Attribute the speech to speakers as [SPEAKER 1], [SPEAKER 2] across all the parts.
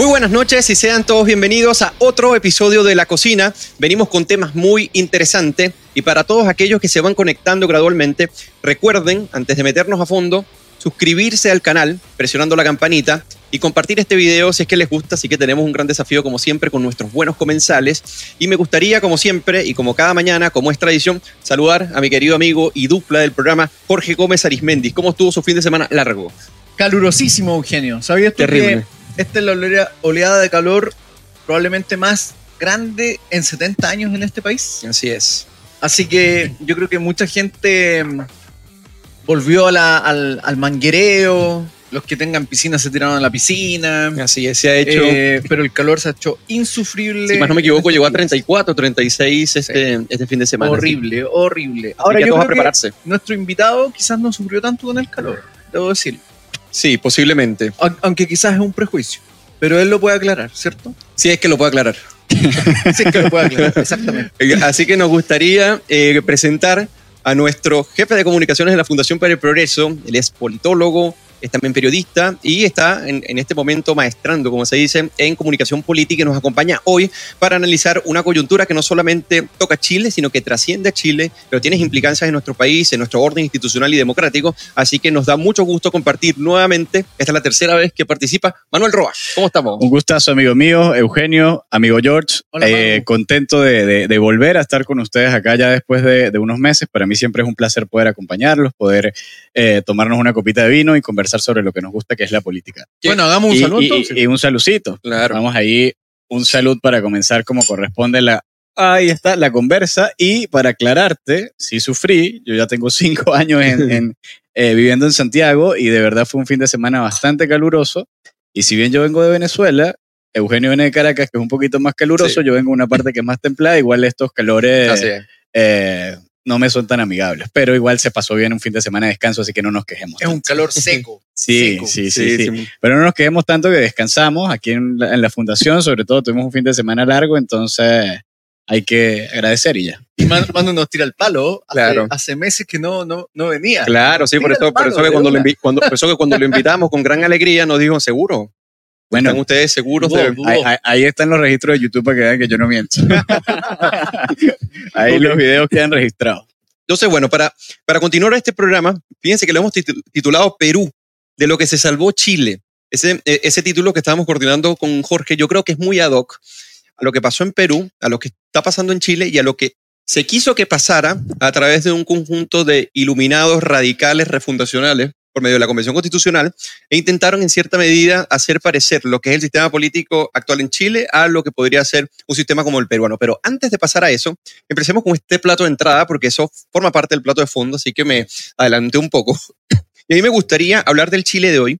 [SPEAKER 1] Muy buenas noches y sean todos bienvenidos a otro episodio de La Cocina. Venimos con temas muy interesantes y para todos aquellos que se van conectando gradualmente, recuerden, antes de meternos a fondo, suscribirse al canal presionando la campanita y compartir este video si es que les gusta, así que tenemos un gran desafío como siempre con nuestros buenos comensales y me gustaría como siempre y como cada mañana, como es tradición, saludar a mi querido amigo y dupla del programa Jorge Gómez Arismendi. ¿Cómo estuvo su fin de semana largo?
[SPEAKER 2] Calurosísimo, Eugenio. ¿Sabías tú
[SPEAKER 1] Terrible.
[SPEAKER 2] que esta es la olea- oleada de calor probablemente más grande en 70 años en este país?
[SPEAKER 1] Así es.
[SPEAKER 2] Así que yo creo que mucha gente mm, volvió a la- al, al manguereo, los que tengan piscina se tiraron a la piscina,
[SPEAKER 1] Así es, se ha hecho...
[SPEAKER 2] eh, pero el calor se ha hecho insufrible.
[SPEAKER 1] si más no me equivoco,
[SPEAKER 2] en
[SPEAKER 1] llegó a
[SPEAKER 2] este país.
[SPEAKER 1] 34, 36 este, este fin de semana.
[SPEAKER 2] Horrible, horrible. Ahora
[SPEAKER 1] a
[SPEAKER 2] yo
[SPEAKER 1] a
[SPEAKER 2] creo que
[SPEAKER 1] prepararse.
[SPEAKER 2] nuestro invitado quizás no sufrió tanto con el calor, debo decir.
[SPEAKER 1] Sí, posiblemente.
[SPEAKER 2] Aun- Aunque quizás es un prejuicio. Pero él lo puede aclarar, ¿cierto?
[SPEAKER 1] Si es que lo puedo aclarar.
[SPEAKER 2] Sí, es que lo puede aclarar, exactamente.
[SPEAKER 1] Así que nos gustaría eh, presentar a nuestro jefe de comunicaciones de la Fundación para el Progreso. Él es politólogo, es también periodista y está en, en este momento maestrando, como se dice, en comunicación política y nos acompaña hoy para analizar una coyuntura que no solamente toca Chile, sino que trasciende a Chile, pero tiene implicancias en nuestro país, en nuestro orden institucional y democrático. Así que nos da mucho gusto compartir nuevamente. Esta es la tercera vez que participa Manuel Roa. ¿Cómo estamos?
[SPEAKER 3] Un gustazo, amigo mío, Eugenio, amigo George.
[SPEAKER 2] Hola,
[SPEAKER 3] Eh, contento de, de- de volver a estar con ustedes acá ya después de, de unos meses. Para mí siempre es un placer poder acompañarlos, poder eh, tomarnos una copita de vino y conversar sobre lo que nos gusta, que es la política.
[SPEAKER 2] Bueno, hagamos un
[SPEAKER 3] y,
[SPEAKER 2] saludo
[SPEAKER 3] y- un salucito.
[SPEAKER 1] Claro.
[SPEAKER 3] Vamos ahí, un salud para comenzar como corresponde la... Ahí está la conversa y para aclararte, sí sufrí, yo ya tengo cinco años en, en, eh, viviendo en Santiago y de verdad fue un fin de semana bastante caluroso y si bien yo vengo de Venezuela, Eugenio viene de Caracas que es un poquito más caluroso,
[SPEAKER 1] Sí.
[SPEAKER 3] yo vengo de una parte que es más templada, igual estos calores
[SPEAKER 1] Así es.
[SPEAKER 3] eh, no me son tan amigables, pero igual se pasó bien un fin de semana de descanso, así que no nos quejemos.
[SPEAKER 2] es un calor seco.
[SPEAKER 3] Sí,
[SPEAKER 2] seco.
[SPEAKER 3] sí, sí, sí,
[SPEAKER 1] sí.
[SPEAKER 3] Pero no nos quedemos tanto que descansamos aquí en la, en la fundación, sobre todo tuvimos un fin de semana largo, entonces hay que agradecer y ya.
[SPEAKER 2] Y Man- Manu nos tira el palo. Hace,
[SPEAKER 1] Claro.
[SPEAKER 2] hace meses que no, no, no venía.
[SPEAKER 1] Claro, sí, por eso,
[SPEAKER 2] el
[SPEAKER 1] por eso, que cuando lo, cuando, por eso que cuando lo invitamos con gran alegría nos dijo, seguro,
[SPEAKER 3] Bueno,
[SPEAKER 1] están ustedes seguros de...
[SPEAKER 3] ahí, ahí- están los registros de YouTube para que vean que yo no miento. ahí
[SPEAKER 1] Ok.
[SPEAKER 3] los videos quedan registrados.
[SPEAKER 1] Entonces, bueno, para, para continuar este programa, fíjense que lo hemos titu- titulado Perú, de lo que se salvó Chile. Ese, eh, ese título que estábamos coordinando con Jorge, yo creo que es muy ad hoc a lo que pasó en Perú, a lo que está pasando en Chile y a lo que se quiso que pasara a través de un conjunto de iluminados radicales refundacionales por medio de la Convención Constitucional e intentaron en cierta medida hacer parecer lo que es el sistema político actual en Chile a lo que podría ser un sistema como el peruano. Pero antes de pasar a eso, empecemos con este plato de entrada porque eso forma parte del plato de fondo, así que me adelanté un poco. Y a mí me gustaría hablar del Chile de hoy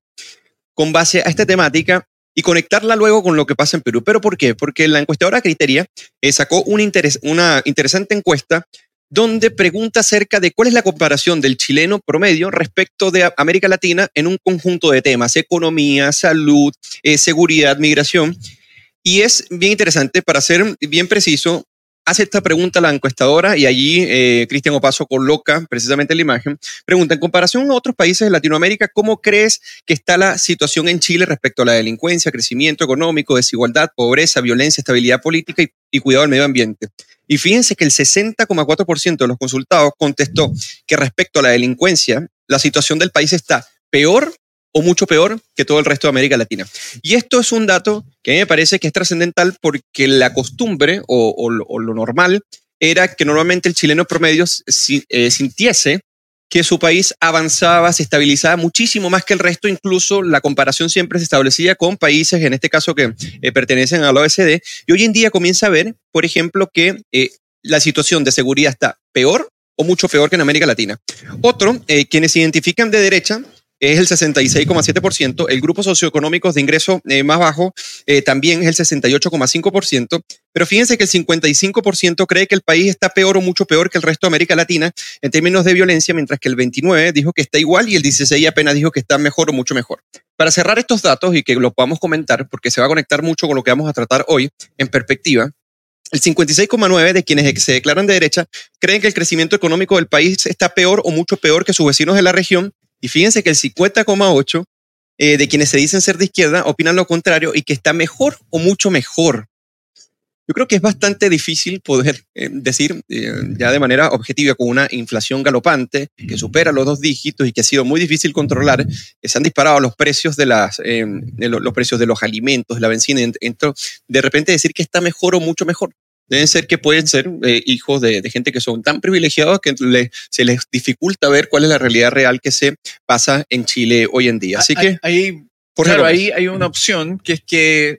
[SPEAKER 1] con base a esta temática y conectarla luego con lo que pasa en Perú. ¿Pero por qué? Porque la encuestadora Criteria eh, sacó interes- una interesante encuesta donde pregunta acerca de cuál es la comparación del chileno promedio respecto de América Latina en un conjunto de temas, economía, salud, eh, seguridad, migración. Y es bien interesante, para ser bien preciso, hace esta pregunta la encuestadora y allí eh, Cristian Opaso coloca precisamente la imagen. Pregunta, en comparación a otros países de Latinoamérica, ¿cómo crees que está la situación en Chile respecto a la delincuencia, crecimiento económico, desigualdad, pobreza, violencia, estabilidad política y, y cuidado del medio ambiente? Y fíjense que el 60,4% de los consultados contestó que respecto a la delincuencia, la situación del país está peor o mucho peor que todo el resto de América Latina. Y esto es un dato que a mí me parece que es trascendental porque la costumbre o, lo- normal era que normalmente el chileno promedio si- eh, sintiese que su país avanzaba, se estabilizaba muchísimo más que el resto, incluso la comparación siempre se establecía con países, en este caso que eh, pertenecen a la OECD, y hoy en día comienza a ver, por ejemplo, que eh, la situación de seguridad está peor o mucho peor que en América Latina. Otro, quienes se identifican de derecha, es el 66,7%. El grupo socioeconómico de ingreso eh, más bajo eh, también es el 68,5%. Pero fíjense que el 55% cree que el país está peor o mucho peor que el resto de América Latina en términos de violencia, mientras que el 29% dijo que está igual y el 16% apenas dijo que está mejor o mucho mejor. Para cerrar estos datos y que lo podamos comentar, porque se va a conectar mucho con lo que vamos a tratar hoy en perspectiva, el 56,9 de quienes se declaran de derecha creen que el crecimiento económico del país está peor o mucho peor que sus vecinos de la región. Y fíjense que el 50,8 eh, de quienes se dicen ser de izquierda opinan lo contrario y que está mejor o mucho mejor. Yo creo que es bastante difícil poder eh, decir eh, ya de manera objetiva con una inflación galopante que supera los dos dígitos y que ha sido muy difícil controlar, que se han disparado los precios de, las, de lo- los precios de los alimentos, de la benzina, ent- entro- de repente decir que está mejor o mucho mejor. Deben ser que pueden ser eh, hijos de, de gente que son tan privilegiados que le- se les dificulta ver cuál es la realidad real que se pasa en Chile hoy en día. Así que,
[SPEAKER 2] Ahí,
[SPEAKER 1] Jorge
[SPEAKER 2] claro,
[SPEAKER 1] López.
[SPEAKER 2] ahí hay una opción que es que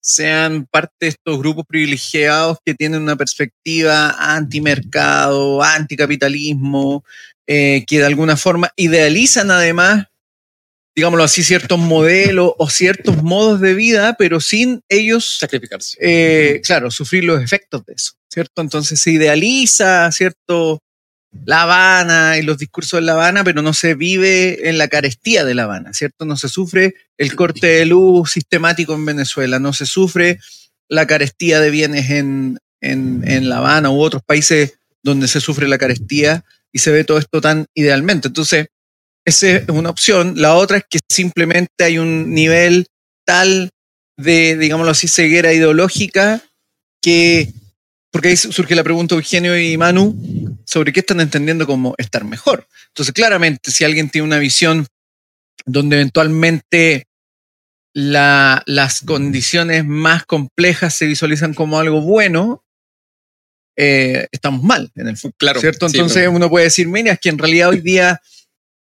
[SPEAKER 2] sean parte de estos grupos privilegiados que tienen una perspectiva antimercado, anticapitalismo, eh, que de alguna forma idealizan además, digámoslo así, ciertos modelos o ciertos modos de vida, pero sin ellos
[SPEAKER 1] sacrificarse.
[SPEAKER 2] eh, claro, sufrir los efectos de eso, ¿cierto? Entonces se idealiza, ¿cierto? La Habana y los discursos de La Habana, pero no se vive en la carestía de La Habana, ¿cierto? No se sufre el corte de luz sistemático en Venezuela, no se sufre la carestía de bienes en, en, en La Habana u otros países donde se sufre la carestía y se ve todo esto tan idealmente. Entonces, esa es una opción. La otra es que simplemente hay un nivel tal de, digámoslo así, ceguera ideológica que, porque ahí surge la pregunta Eugenio y Manu sobre qué están entendiendo como estar mejor. Entonces, claramente, si alguien tiene una visión donde eventualmente la- las condiciones más complejas se visualizan como algo bueno, eh, estamos mal en el fondo.
[SPEAKER 1] Claro.
[SPEAKER 2] ¿cierto?
[SPEAKER 1] sí,
[SPEAKER 2] Entonces
[SPEAKER 1] pero-
[SPEAKER 2] uno puede decir, mira, es que en realidad hoy día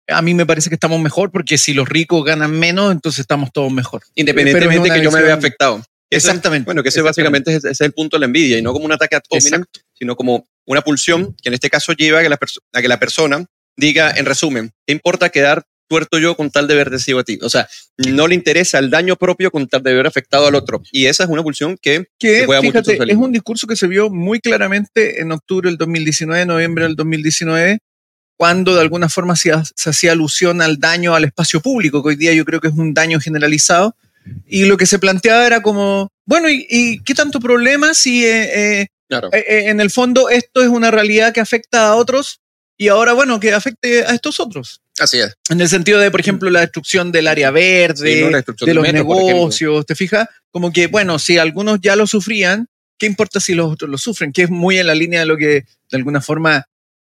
[SPEAKER 2] a mí me parece que estamos mejor porque si los ricos ganan menos, entonces estamos todos mejor.
[SPEAKER 1] independientemente
[SPEAKER 2] es una
[SPEAKER 1] que yo me vea afectado. Eso-
[SPEAKER 2] Exactamente.
[SPEAKER 1] Bueno, que ese básicamente es, ese es el punto de la envidia y no como un ataque a hominem, sino como una pulsión que en este caso lleva a que, la perso- a que la persona diga, en resumen, ¿qué importa quedar tuerto yo con tal de verte ciego a ti? O sea, no le interesa el daño propio con tal de ver afectado al otro. Y esa es una pulsión que
[SPEAKER 2] Que,
[SPEAKER 1] juega mucho
[SPEAKER 2] fíjate, es
[SPEAKER 1] socialismo.
[SPEAKER 2] un discurso que se vio muy claramente en octubre del 2019, noviembre del 2019, cuando de alguna forma se, se hacía alusión al daño al espacio público, que hoy día yo creo que es un daño generalizado. Y lo que se planteaba era como, bueno, ¿y, y qué tanto problema si eh, eh,
[SPEAKER 1] Claro.
[SPEAKER 2] eh, eh, en el fondo esto es una realidad que afecta a otros y ahora, bueno, que afecte a estos otros?
[SPEAKER 1] Así es.
[SPEAKER 2] En el sentido de, por ejemplo, la destrucción del área verde,
[SPEAKER 1] Sí, ¿no?
[SPEAKER 2] De
[SPEAKER 1] del
[SPEAKER 2] los
[SPEAKER 1] metro,
[SPEAKER 2] negocios, ¿te fijas? Como que, bueno, si algunos ya lo sufrían, ¿qué importa si los otros lo sufren? Que es muy en la línea de lo que de alguna forma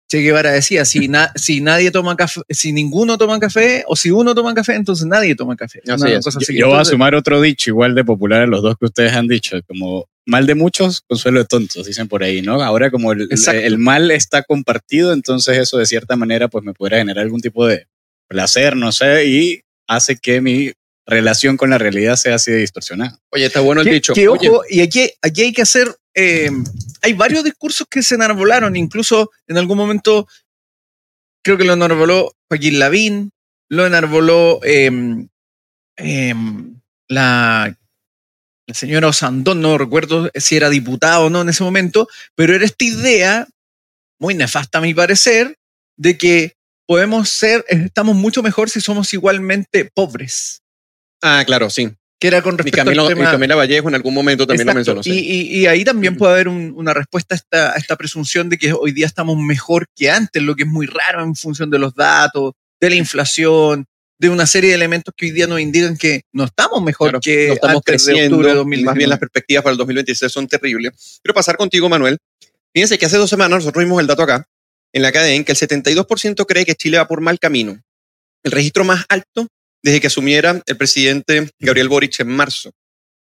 [SPEAKER 2] Che Guevara decía, si, na- si nadie toma café, si ninguno toma café, o si uno toma café, entonces nadie toma café.
[SPEAKER 1] Así
[SPEAKER 2] Una
[SPEAKER 1] es.
[SPEAKER 2] cosa así.
[SPEAKER 3] Yo voy a sumar otro dicho igual de popular a los dos que ustedes han dicho, como mal de muchos, consuelo de tontos, dicen por ahí, ¿no? Ahora como el, mal está compartido, entonces eso de cierta manera pues me podrá generar algún tipo de placer, no sé, y hace que mi relación con la realidad sea así de distorsionada.
[SPEAKER 1] Oye, está bueno el dicho.
[SPEAKER 2] que,
[SPEAKER 1] Oye,
[SPEAKER 2] ojo, y aquí, aquí hay que hacer, eh, hay varios discursos que se enarbolaron, incluso en algún momento creo que lo enarboló Joaquín Lavín, lo enarboló eh, eh, la, la señora Osandón, no recuerdo si era diputada o no en ese momento, pero era esta idea, muy nefasta a mi parecer, de que podemos ser, estamos mucho mejor si somos igualmente pobres,
[SPEAKER 1] ah, claro, sí.
[SPEAKER 2] Que era con
[SPEAKER 1] Y
[SPEAKER 2] respecto
[SPEAKER 1] Camilo,
[SPEAKER 2] al
[SPEAKER 1] y
[SPEAKER 2] tema...
[SPEAKER 1] Camila Vallejo en algún momento también lo mencionó. sí.
[SPEAKER 2] Y, y- y ahí también puede haber un- una respuesta a esta, a esta presunción de que hoy día estamos mejor que antes, lo que es muy raro en función de los datos, de la inflación, de una serie de elementos que hoy día nos indican que no estamos mejor
[SPEAKER 1] Claro,
[SPEAKER 2] que
[SPEAKER 1] no estamos
[SPEAKER 2] antes de
[SPEAKER 1] creciendo,
[SPEAKER 2] octubre de
[SPEAKER 1] más
[SPEAKER 2] 2019.
[SPEAKER 1] bien las perspectivas para el 2026 son terribles. Quiero pasar contigo, Manuel. Fíjense que hace dos semanas nosotros vimos el dato acá, en la cadena, que el 72% cree que Chile va por mal camino. El registro más alto desde que asumiera el presidente Gabriel Boric en marzo.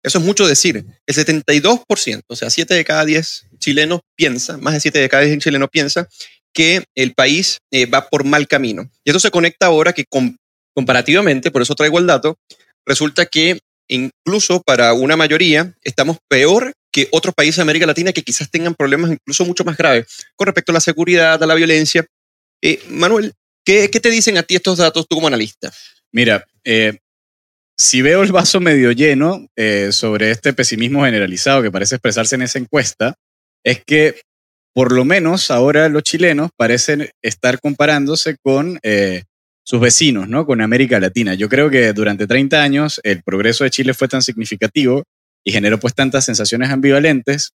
[SPEAKER 1] Eso es mucho decir. El 72%, o sea, 7 de cada 10 chilenos piensa, más de 7 de cada 10 chilenos piensa que el país eh, va por mal camino. Y eso se conecta ahora que com- comparativamente, por eso traigo el dato, resulta que incluso para una mayoría estamos peor que otros países de América Latina que quizás tengan problemas incluso mucho más graves con respecto a la seguridad, a la violencia. Eh, Manuel, ¿qué, ¿qué te dicen a ti estos datos tú como analista?
[SPEAKER 3] Mira, eh, si veo el vaso medio lleno eh, sobre este pesimismo generalizado que parece expresarse en esa encuesta, es que por lo menos ahora los chilenos parecen estar comparándose con eh, sus vecinos, ¿no? Con América Latina. Yo creo que durante 30 años el progreso de Chile fue tan significativo y generó pues tantas sensaciones ambivalentes.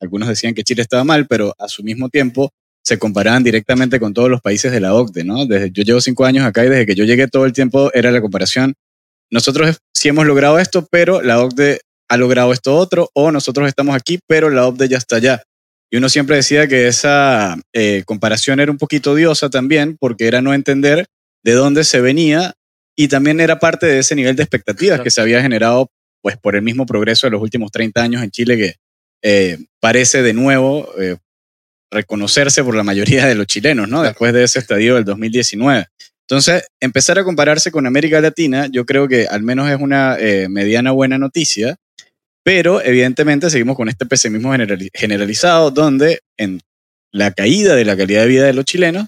[SPEAKER 3] Algunos decían que Chile estaba mal, pero a su mismo tiempo se comparaban directamente con todos los países de la OCDE, ¿no? Desde, yo llevo cinco años acá y desde que yo llegué todo el tiempo era la comparación nosotros sí hemos logrado esto, pero la OCDE ha logrado esto otro, o nosotros estamos aquí, pero la OCDE ya está allá. Y uno siempre decía que esa eh, comparación era un poquito odiosa también, porque era no entender de dónde se venía y también era parte de ese nivel de expectativas que se había generado pues, por el mismo progreso de los últimos 30 años en Chile, que eh, parece de nuevo eh, reconocerse por la mayoría de los chilenos, ¿no? Después de ese estadio del 2019. Entonces, empezar a compararse con América Latina, yo creo que al menos es una mediana buena noticia, pero evidentemente seguimos con este pesimismo generalizado donde en la caída de la calidad de vida de los chilenos,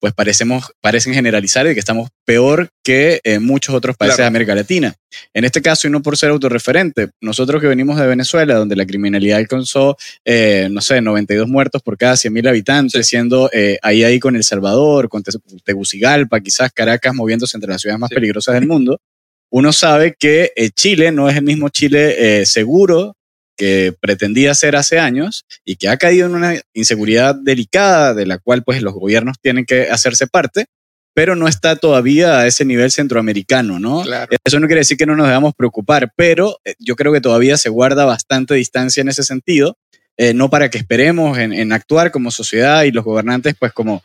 [SPEAKER 3] pues parecemos, parecen generalizar de que estamos peor que en muchos otros países de América Latina. En este caso, y no por ser autorreferente, nosotros que venimos de Venezuela, donde la criminalidad alcanzó, eh, no sé, 92 muertos por cada 100.000 habitantes, siendo eh, ahí ahí con El Salvador, con Tegucigalpa, quizás Caracas, moviéndose entre las ciudades más peligrosas del mundo, uno sabe que eh, Chile no es el mismo Chile eh, seguro que pretendía ser hace años y que ha caído en una inseguridad delicada de la cual pues los gobiernos tienen que hacerse parte, pero no está todavía a ese nivel centroamericano, ¿no? Eso no quiere decir que no nos debamos preocupar, pero eh, yo creo que todavía se guarda bastante distancia en ese sentido, no para que esperemos en, actuar como sociedad y los gobernantes pues como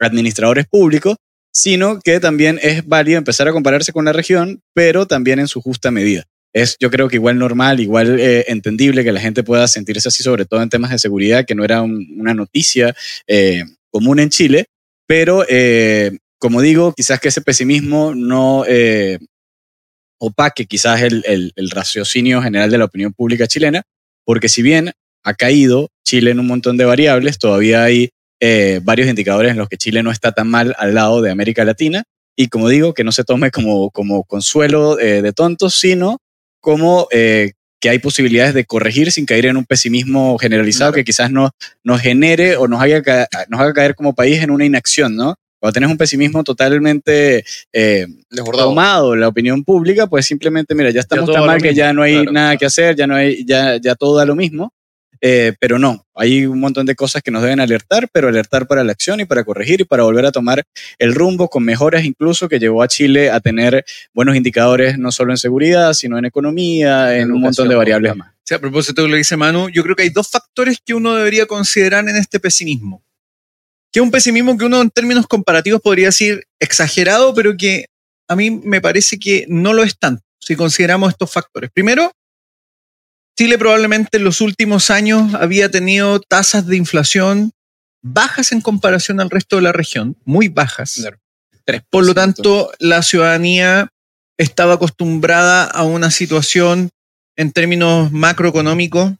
[SPEAKER 3] administradores públicos, sino que también es válido empezar a compararse con la región, pero también en su justa medida. Es yo creo que igual normal, igual eh, entendible que la gente pueda sentirse así, sobre todo en temas de seguridad, que no era una noticia eh, común en Chile, pero eh, como digo, quizás que ese pesimismo no opaque quizás el, el raciocinio general de la opinión pública chilena, porque si bien ha caído Chile en un montón de variables, todavía hay eh, varios indicadores en los que Chile no está tan mal al lado de América Latina. Y como digo, que no se tome como, como consuelo eh, de tontos, sino como eh, que hay posibilidades de corregir sin caer en un pesimismo generalizado que quizás no, nos genere o nos haga, nos haga caer como país en una inacción, ¿no? Cuando tenés un pesimismo totalmente eh, tomado la opinión pública, pues simplemente, mira, ya estamos tan mal que ya no hay nada que hacer, ya, no hay, ya, ya todo da lo mismo. Eh, pero no, hay un montón de cosas que nos deben alertar, pero alertar para la acción y para corregir y para volver a tomar el rumbo con mejoras incluso que llevó a Chile a tener buenos indicadores no solo en seguridad, sino en economía, en un montón de variables más.
[SPEAKER 2] Sí, a propósito de lo que dice Manu, yo creo que hay dos factores que uno debería considerar en este pesimismo. Que es un pesimismo que uno en términos comparativos podría decir exagerado, pero que a mí me parece que no lo es tanto si consideramos estos factores. Primero, Chile probablemente en los últimos años había tenido tasas de inflación bajas en comparación al resto de la región, muy bajas. Por lo tanto, la ciudadanía estaba acostumbrada a una situación en términos macroeconómicos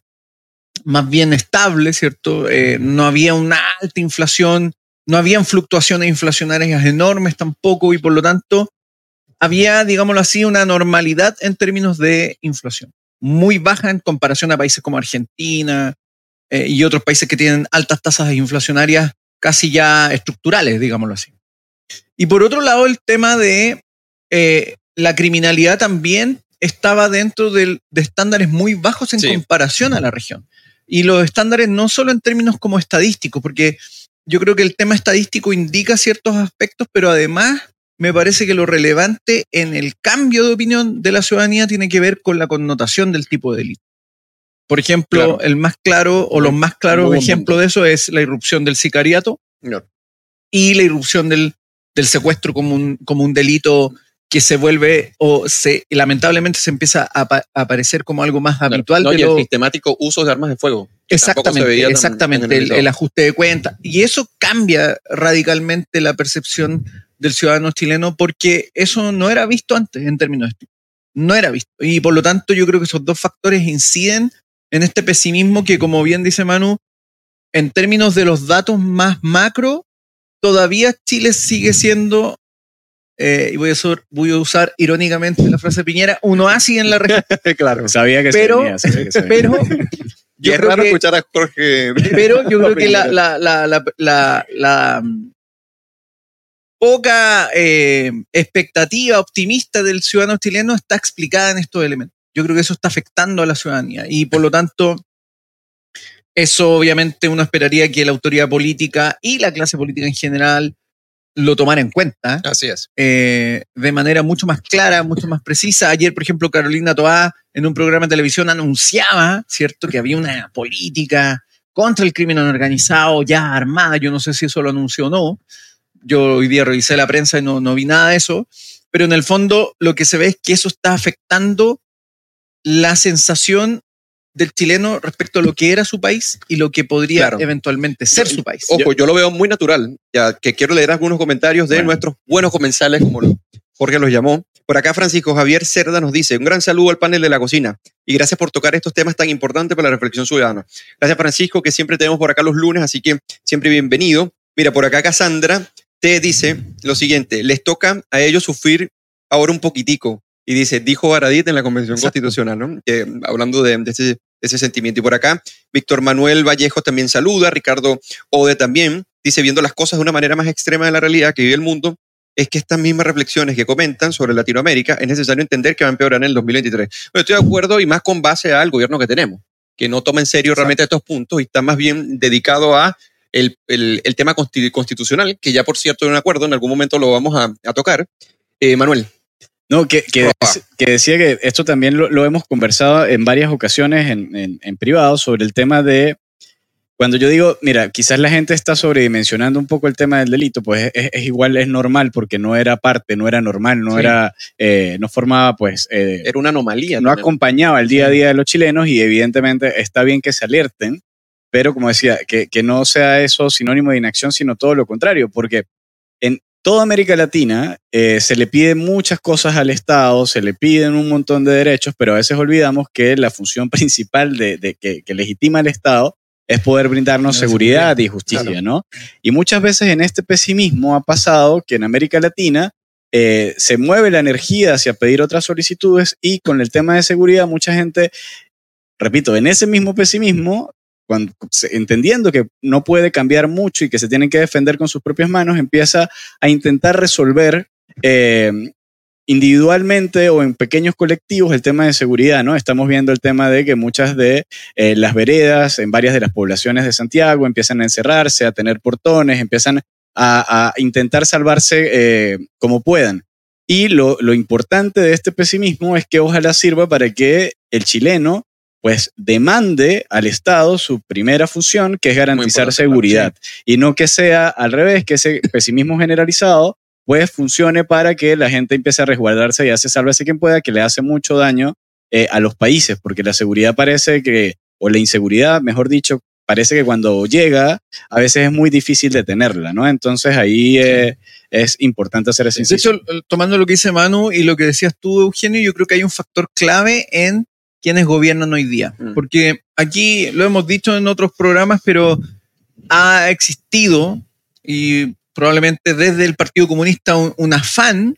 [SPEAKER 2] más bien estable, ¿cierto? Eh, no había una alta inflación, no habían fluctuaciones inflacionarias enormes tampoco y por lo tanto había, digámoslo así, una normalidad en términos de inflación muy baja en comparación a países como Argentina eh, y otros países que tienen altas tasas inflacionarias casi ya estructurales, digámoslo así. Y por otro lado, el tema de eh, la criminalidad también estaba dentro de, estándares muy bajos en comparación a la región. Y los estándares no solo en términos como estadísticos, porque yo creo que el tema estadístico indica ciertos aspectos, pero además me parece que lo relevante en el cambio de opinión de la ciudadanía tiene que ver con la connotación del tipo de delito. Por ejemplo, el más claro o los más claros ejemplos de eso es la irrupción del sicariato y la irrupción del, secuestro como un, como un delito que se vuelve o se lamentablemente se empieza a, aparecer como algo más habitual.
[SPEAKER 1] No, y el sistemático uso de armas de fuego.
[SPEAKER 2] Exactamente, exactamente, el, ajuste de cuentas. Y eso cambia radicalmente la percepción del ciudadano chileno porque eso no era visto antes en términos de No era visto. Y por lo tanto yo creo que esos dos factores inciden en este pesimismo que, como bien dice Manu, en términos de los datos más macro, todavía Chile sigue siendo, eh, y voy a, usar, voy a, usar, irónicamente la frase de Piñera, un oasis en la región.
[SPEAKER 3] claro, sabía que
[SPEAKER 2] pero,
[SPEAKER 3] se
[SPEAKER 2] Pero,
[SPEAKER 1] yo es raro escuchar a Jorge.
[SPEAKER 2] Pero yo creo que la, la, la, la poca eh, expectativa optimista del ciudadano chileno está explicada en estos elementos. Yo creo que eso está afectando a la ciudadanía y por lo tanto, eso obviamente uno esperaría que la autoridad política y la clase política en general lo tomara en cuenta
[SPEAKER 1] Así es.
[SPEAKER 2] eh, de manera mucho más clara, mucho más precisa. Ayer, por ejemplo, Carolina Toá en un programa de televisión anunciaba, ¿cierto?, que había una política contra el crimen organizado ya armada. Yo no sé si eso lo anunció o no. Yo hoy día revisé la prensa y no, no vi nada de eso. Pero en el fondo lo que se ve es que eso está afectando la sensación del chileno respecto a lo que era su país y lo que podría
[SPEAKER 1] Claro.
[SPEAKER 2] eventualmente ser su país.
[SPEAKER 1] Ojo, yo lo veo muy natural, ya que quiero leer algunos comentarios de
[SPEAKER 3] Bueno.
[SPEAKER 1] nuestros buenos comensales, como Jorge los llamó. Por acá Francisco Javier Cerda nos dice, un gran saludo al panel de la cocina y gracias por tocar estos temas tan importantes para la reflexión ciudadana. Gracias Francisco, que siempre tenemos por acá los lunes, así que siempre bienvenido. Mira, por acá Cassandra te dice lo siguiente, les toca a ellos sufrir ahora un poquitico. Y dice, dijo Baradit en la Convención
[SPEAKER 2] Exacto.
[SPEAKER 1] Constitucional, ¿no? Hablando de, de ese, de ese sentimiento. Y por acá, Víctor Manuel Vallejo también saluda, Ricardo Ode también, dice, viendo las cosas de una manera más extrema de la realidad que vive el mundo, es que estas mismas reflexiones que comentan sobre Latinoamérica es necesario entender que va a empeorar en el 2023. Bueno, estoy de acuerdo y más con base al gobierno que tenemos, que no toma en serio realmente estos puntos y está más bien dedicado a el, el- el tema consti- constitucional, que ya por cierto hay un acuerdo, en algún momento lo vamos a, a tocar. Eh, Manuel.
[SPEAKER 3] No, que, que, decía que esto también lo, lo hemos conversado en varias ocasiones en, en- en privado sobre el tema de cuando yo digo, mira, quizás la gente está sobredimensionando un poco el tema del delito, pues es, es igual, es normal porque no era parte, no era normal, no
[SPEAKER 1] Sí.
[SPEAKER 3] era, eh, no formaba, pues, eh,
[SPEAKER 1] Era una anomalía.
[SPEAKER 3] no
[SPEAKER 1] también.
[SPEAKER 3] acompañaba el día a día de los chilenos y evidentemente está bien que se alerten, pero como decía, que, que no sea eso sinónimo de inacción, sino todo lo contrario, porque en toda América Latina eh, se le piden muchas cosas al Estado, se le piden un montón de derechos, pero a veces olvidamos que la función principal de, de que, que legitima el Estado es poder brindarnos seguridad,
[SPEAKER 2] seguridad,
[SPEAKER 3] y justicia,
[SPEAKER 1] claro.
[SPEAKER 3] ¿no? Y muchas veces en este pesimismo ha pasado que en América Latina eh, se mueve la energía hacia pedir otras solicitudes y con el tema de seguridad mucha gente, repito, en ese mismo pesimismo, cuando, entendiendo que no puede cambiar mucho y que se tienen que defender con sus propias manos, empieza a intentar resolver eh, individualmente o en pequeños colectivos el tema de seguridad, ¿no? Estamos viendo el tema de que muchas de eh, las veredas en varias de las poblaciones de Santiago empiezan a encerrarse, a tener portones, empiezan a, a intentar salvarse eh, como puedan. Y lo, lo importante de este pesimismo es que ojalá sirva para que el chileno pues demande al Estado su primera función, que es garantizar seguridad. Y no que sea al revés, que ese pesimismo generalizado pues funcione para que la gente empiece a resguardarse y hace sálvese quien pueda, que le hace mucho daño eh, a los países, porque la seguridad parece que, o la inseguridad, mejor dicho, parece que cuando llega, a veces es muy difícil detenerla, ¿no? Entonces ahí eh, es importante hacer ese
[SPEAKER 2] De
[SPEAKER 3] inciso.
[SPEAKER 2] hecho, el- tomando lo que dice Manu y lo que decías tú, Eugenio, yo creo que hay un factor clave en quienes gobiernan hoy día.
[SPEAKER 1] Mm.
[SPEAKER 2] Porque aquí lo hemos dicho en otros programas, pero ha existido y probablemente desde el Partido Comunista un, un afán,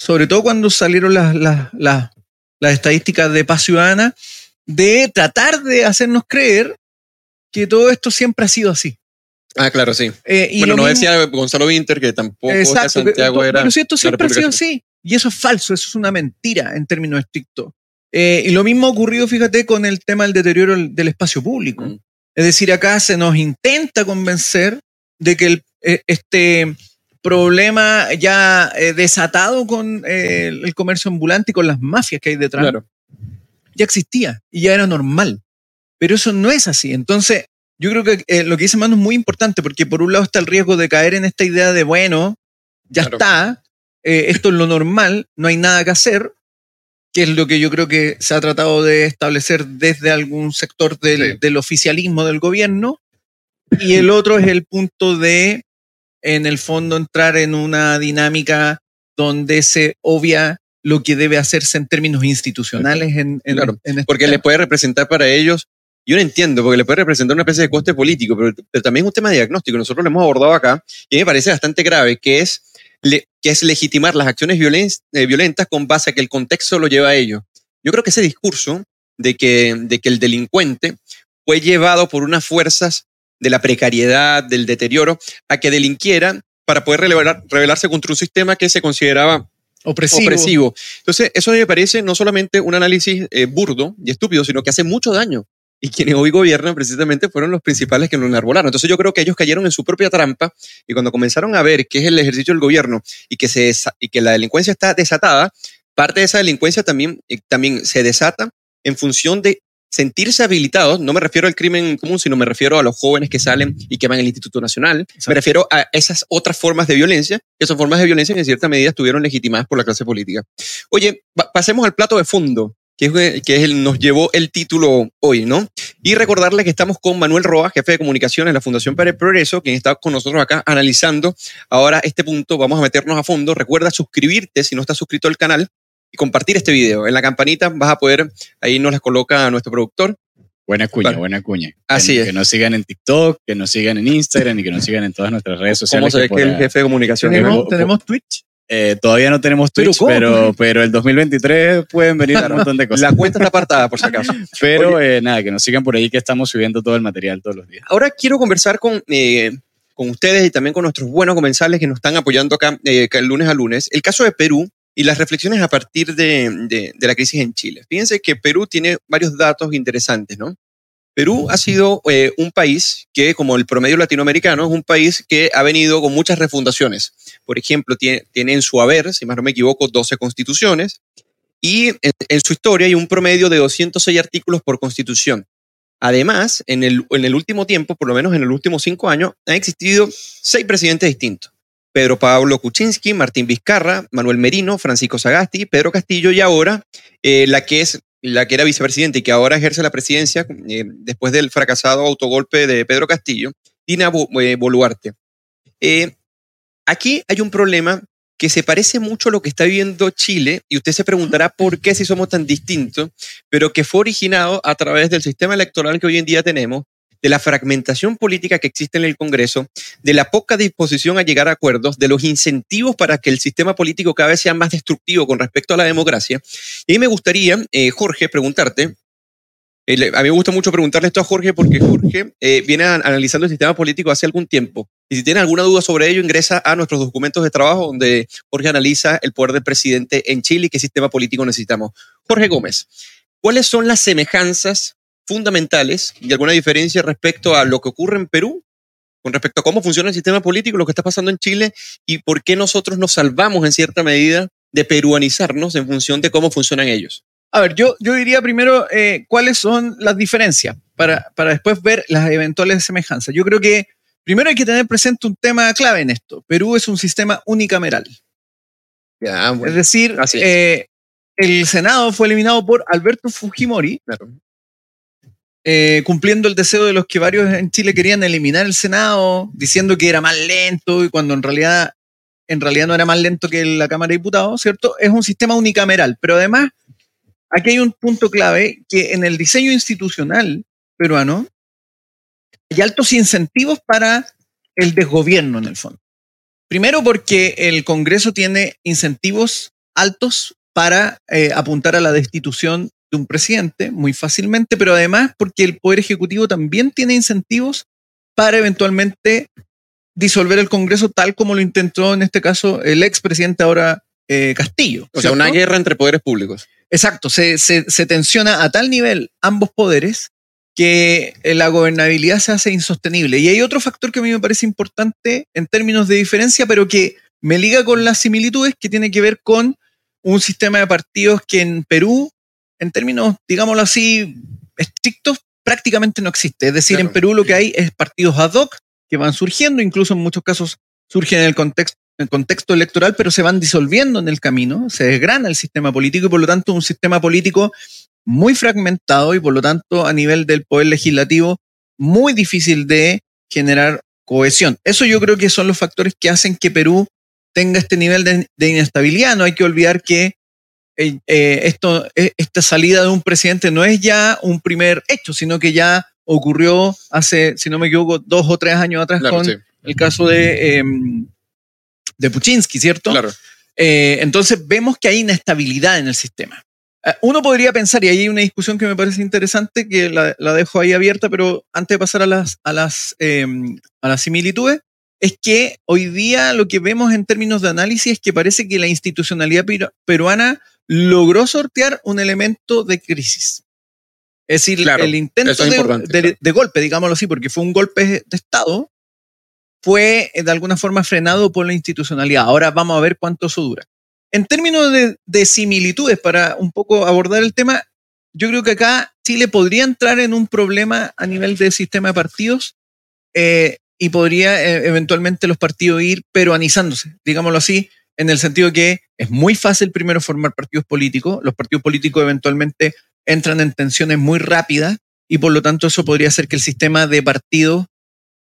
[SPEAKER 2] sobre todo cuando salieron las, las, las- las estadísticas de paz ciudadana, de tratar de hacernos creer que todo esto siempre ha sido así.
[SPEAKER 1] Ah, claro, sí.
[SPEAKER 2] Eh, y
[SPEAKER 1] bueno, no
[SPEAKER 2] mismo-
[SPEAKER 1] decía Gonzalo Winter que tampoco que- Santiago
[SPEAKER 2] pero,
[SPEAKER 1] era.
[SPEAKER 2] si esto siempre ha sido así. Y eso es falso, eso es una mentira en términos estrictos. Eh, y lo mismo ha ocurrido, fíjate, con el tema del deterioro del, espacio público.
[SPEAKER 1] Mm.
[SPEAKER 2] Es decir, acá se nos intenta convencer de que el- eh, este problema ya eh, desatado con eh, el, comercio ambulante y con las mafias que hay detrás
[SPEAKER 1] Claro.
[SPEAKER 2] ya existía y ya era normal. Pero eso no es así. Entonces, yo creo que eh, lo que dice Manu es muy importante porque por un lado está el riesgo de caer en esta idea de, bueno, ya
[SPEAKER 1] Claro.
[SPEAKER 2] está, esto es lo normal, no hay nada que hacer, que es lo que yo creo que se ha tratado de establecer desde algún sector del,
[SPEAKER 1] Sí.
[SPEAKER 2] del oficialismo del gobierno. Y el otro es el punto de, en el fondo, entrar en una dinámica donde se obvia lo que debe hacerse en términos institucionales en, en-
[SPEAKER 1] Claro,
[SPEAKER 2] en este
[SPEAKER 1] Porque
[SPEAKER 2] tema.
[SPEAKER 1] le puede representar para ellos, yo no entiendo, porque le puede representar una especie de coste político, pero, pero también es un tema de diagnóstico. Nosotros lo hemos abordado acá y me parece bastante grave, que es, le- que es legitimar las acciones violen- eh, violentas con base a que el contexto lo lleva a ello. Yo creo que ese discurso de que, de que el delincuente fue llevado por unas fuerzas de la precariedad, del deterioro, a que delinquiera para poder revelar- rebelarse contra un sistema que se consideraba
[SPEAKER 2] opresivo.
[SPEAKER 1] opresivo. Entonces, eso me parece no solamente un análisis eh, burdo y estúpido, sino que hace mucho daño y quienes hoy gobiernan precisamente fueron los principales que lo enarbolaron. Entonces yo creo que ellos cayeron en su propia trampa y cuando comenzaron a ver qué es el ejercicio del gobierno y que, se, y que la delincuencia está desatada, parte de esa delincuencia también, eh, también se desata en función de sentirse habilitados, no me refiero al crimen común, sino me refiero a los jóvenes que salen y que van al Instituto Nacional, me refiero a esas otras formas de violencia, que son formas de violencia que en cierta medida estuvieron legitimadas por la clase política. Oye, pasemos al plato de fondo, que es, que nos llevó el título hoy, ¿no? Y recordarle que estamos con Manuel Roa, jefe de comunicación en la Fundación para el Progreso, quien está con nosotros acá analizando ahora este punto. Vamos a meternos a fondo. Recuerda suscribirte si no estás suscrito al canal y compartir este video. En la campanita vas a poder, ahí nos la coloca nuestro productor.
[SPEAKER 3] Buena cuña, buena cuña.
[SPEAKER 1] Así
[SPEAKER 3] que,
[SPEAKER 1] es.
[SPEAKER 3] Que nos sigan en TikTok, que nos sigan en Instagram y que nos sigan en todas nuestras redes sociales.
[SPEAKER 1] ¿Cómo se ve que, el jefe de comunicación?
[SPEAKER 2] ¿Tenemos, ¿tenemos Twitch?
[SPEAKER 3] Eh, todavía no tenemos Twitch, pero, pero, el 2023 pueden venir un montón de cosas.
[SPEAKER 1] La cuenta está apartada, por si acaso.
[SPEAKER 3] Pero eh, nada, que nos sigan por ahí, que estamos subiendo todo el material todos los días.
[SPEAKER 1] Ahora quiero conversar con, eh, con ustedes y también con nuestros buenos comensales que nos están apoyando acá eh, lunes a lunes. El caso de Perú y las reflexiones a partir de, de, de, la crisis en Chile. Fíjense que Perú tiene varios datos interesantes, ¿no? Perú ha sido eh, un país que, como el promedio latinoamericano, es un país que ha venido con muchas refundaciones. Por ejemplo, tiene, en su haber, si más no me equivoco, 12 constituciones y en, su historia hay un promedio de 206 artículos por constitución. Además, en el, en el último tiempo, por lo menos en los últimos cinco años, han existido seis presidentes distintos. Pedro Pablo Kuczynski, Martín Vizcarra, Manuel Merino, Francisco Sagasti, Pedro Castillo y ahora eh, la que es la que era vicepresidente y que ahora ejerce la presidencia eh, después del fracasado autogolpe de Pedro Castillo, Dina eh, Boluarte. Eh, aquí hay un problema que se parece mucho a lo que está viviendo Chile y usted se preguntará por qué si somos tan distintos, pero que fue originado a través del sistema electoral que hoy en día tenemos, de la fragmentación política que existe en el Congreso, de la poca disposición a llegar a acuerdos, de los incentivos para que el sistema político cada vez sea más destructivo con respecto a la democracia. Y me gustaría, eh, Jorge, preguntarte, eh, a mí me gusta mucho preguntarle esto a Jorge porque Jorge eh, viene analizando el sistema político hace algún tiempo. Y si tiene alguna duda sobre ello, ingresa a nuestros documentos de trabajo donde Jorge analiza el poder del presidente en Chile y qué sistema político necesitamos. Jorge Gómez, ¿cuáles son las semejanzas fundamentales y alguna diferencia respecto a lo que ocurre en Perú, con respecto a cómo funciona el sistema político, lo que está pasando en Chile y por qué nosotros nos salvamos en cierta medida de peruanizarnos en función de cómo funcionan ellos.
[SPEAKER 2] A ver, yo, yo diría primero eh, cuáles son las diferencias para, para después ver las eventuales semejanzas. Yo creo que primero hay que tener presente un tema clave en esto. Perú es un sistema unicameral.
[SPEAKER 1] Bueno.
[SPEAKER 2] Es decir,
[SPEAKER 1] Así es.
[SPEAKER 2] Eh, el Senado fue eliminado por Alberto Fujimori,
[SPEAKER 1] Claro.
[SPEAKER 2] Eh, cumpliendo el deseo de los que varios en Chile querían eliminar el Senado, diciendo que era más lento y cuando en realidad, en realidad no era más lento que la Cámara de Diputados, ¿cierto? Es un sistema unicameral, pero además aquí hay un punto clave que en el diseño institucional peruano hay altos incentivos para el desgobierno en el fondo. Primero porque el Congreso tiene incentivos altos para eh, apuntar a la destitución de un presidente muy fácilmente, pero además porque el Poder Ejecutivo también tiene incentivos para eventualmente disolver el Congreso tal como lo intentó en este caso el expresidente ahora eh, Castillo.
[SPEAKER 1] O sea, una guerra entre poderes públicos.
[SPEAKER 2] Exacto, se, se, se tensiona a tal nivel ambos poderes que eh, la gobernabilidad se hace insostenible. Y hay otro factor que a mí me parece importante en términos de diferencia, pero que me liga con las similitudes, que tiene que ver con un sistema de partidos que en Perú, en términos, digámoslo así, estrictos, prácticamente no existe. Es decir,
[SPEAKER 1] Claro.
[SPEAKER 2] en Perú lo que hay es partidos ad hoc que van surgiendo, incluso en muchos casos surgen en el contexto, en el contexto electoral, pero se van disolviendo en el camino, se desgrana el sistema político y por lo tanto un sistema político muy fragmentado y por lo tanto a nivel del poder legislativo muy difícil de generar cohesión. Eso yo creo que son los factores que hacen que Perú tenga este nivel de, de inestabilidad. No hay que olvidar que eh, eh, esto, eh, esta salida de un presidente no es ya un primer hecho, sino que ya ocurrió hace, si no me equivoco, dos o tres años atrás
[SPEAKER 1] Claro,
[SPEAKER 2] con
[SPEAKER 1] sí.
[SPEAKER 2] el caso de, eh, de Puchinsky, ¿cierto?
[SPEAKER 1] Claro.
[SPEAKER 2] Entonces vemos que hay inestabilidad en el sistema. Uno podría pensar, y ahí hay una discusión que me parece interesante, que la, la dejo ahí abierta, pero antes de pasar a las, a, las, eh, a las similitudes, es que hoy día lo que vemos en términos de análisis es que parece que la institucionalidad peru- peruana logró sortear un elemento de crisis. Es decir,
[SPEAKER 1] Claro,
[SPEAKER 2] el intento
[SPEAKER 1] es
[SPEAKER 2] de,
[SPEAKER 1] importante,
[SPEAKER 2] de-
[SPEAKER 1] claro.
[SPEAKER 2] de golpe, digámoslo así, porque fue un golpe de Estado, fue eh, de alguna forma frenado por la institucionalidad. Ahora vamos a ver cuánto eso dura. En términos de, de similitudes, para un poco abordar el tema, yo creo que acá Chile podría entrar en un problema a nivel de sistema de partidos eh, y podría eh, eventualmente los partidos ir peruanizándose, digámoslo así, en el sentido que es muy fácil primero formar partidos políticos, los partidos políticos eventualmente entran en tensiones muy rápidas y por lo tanto eso podría hacer que el sistema de partidos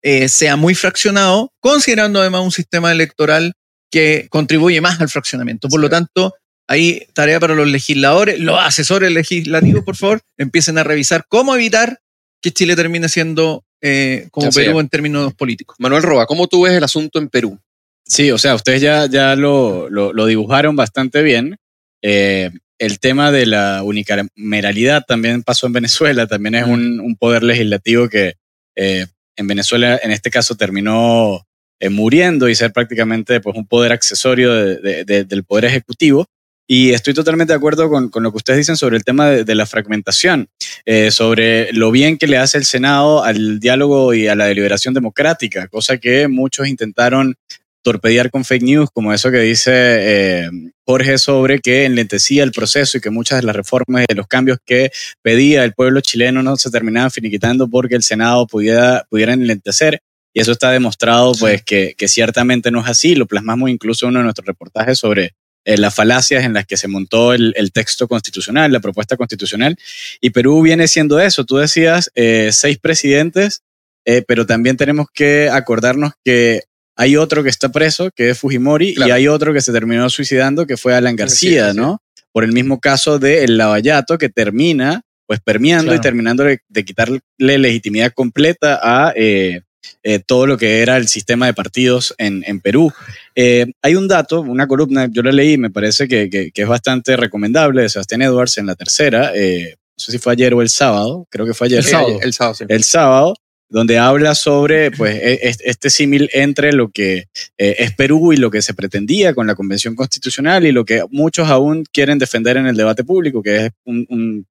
[SPEAKER 2] eh, sea muy fraccionado, considerando además un sistema electoral que contribuye más al fraccionamiento. Por lo tanto, ahí tarea para los legisladores, los asesores legislativos, por favor, empiecen a revisar cómo evitar que Chile termine siendo eh, como
[SPEAKER 1] Ya sea.
[SPEAKER 2] Perú en términos políticos.
[SPEAKER 1] Manuel Roa, ¿cómo tú ves el asunto en Perú?
[SPEAKER 3] Sí, o sea, ustedes ya, ya lo, lo- lo dibujaron bastante bien. Eh, el tema de la unicameralidad también pasó en Venezuela, también es un, un poder legislativo que eh, en Venezuela en este caso terminó eh, muriendo y ser prácticamente pues, un poder accesorio de- de- de- del poder ejecutivo. Y estoy totalmente de acuerdo con, con lo que ustedes dicen sobre el tema de, la fragmentación, eh, sobre lo bien que le hace el Senado al diálogo y a la deliberación democrática, cosa que muchos intentaron torpedear con fake news, como eso que dice eh, Jorge sobre que enlentecía el proceso y que muchas de las reformas y de los cambios que pedía el pueblo chileno no se terminaban finiquitando porque el Senado pudiera, pudiera enlentecer. Y eso está demostrado, pues, que, que ciertamente no es así. Lo plasmamos incluso en uno de nuestros reportajes sobre eh, las falacias en las que se montó el, el texto constitucional, la propuesta constitucional. Y Perú viene siendo eso. Tú decías eh, seis presidentes, eh, pero también tenemos que acordarnos que hay otro que está preso, que es Fujimori,
[SPEAKER 1] Claro.
[SPEAKER 3] y hay otro que se terminó suicidando, que fue Alan García,
[SPEAKER 1] García,
[SPEAKER 3] ¿no? Por el mismo caso de El Lavallato, que termina pues permeando
[SPEAKER 2] Claro.
[SPEAKER 3] y terminando de, de quitarle legitimidad completa a eh, eh, todo lo que era el sistema de partidos en, en Perú. Eh, hay un dato, una columna, yo la leí, me parece que, que- que es bastante recomendable, de Sebastián Edwards en la tercera, no sé si fue ayer o el sábado, creo que fue ayer.
[SPEAKER 1] El sábado. El sábado, sí.
[SPEAKER 3] El sábado, donde habla sobre pues, e- es- este símil entre lo que eh, es Perú y lo que se pretendía con la Convención Constitucional y lo que muchos aún quieren defender en el debate público, que es un, un,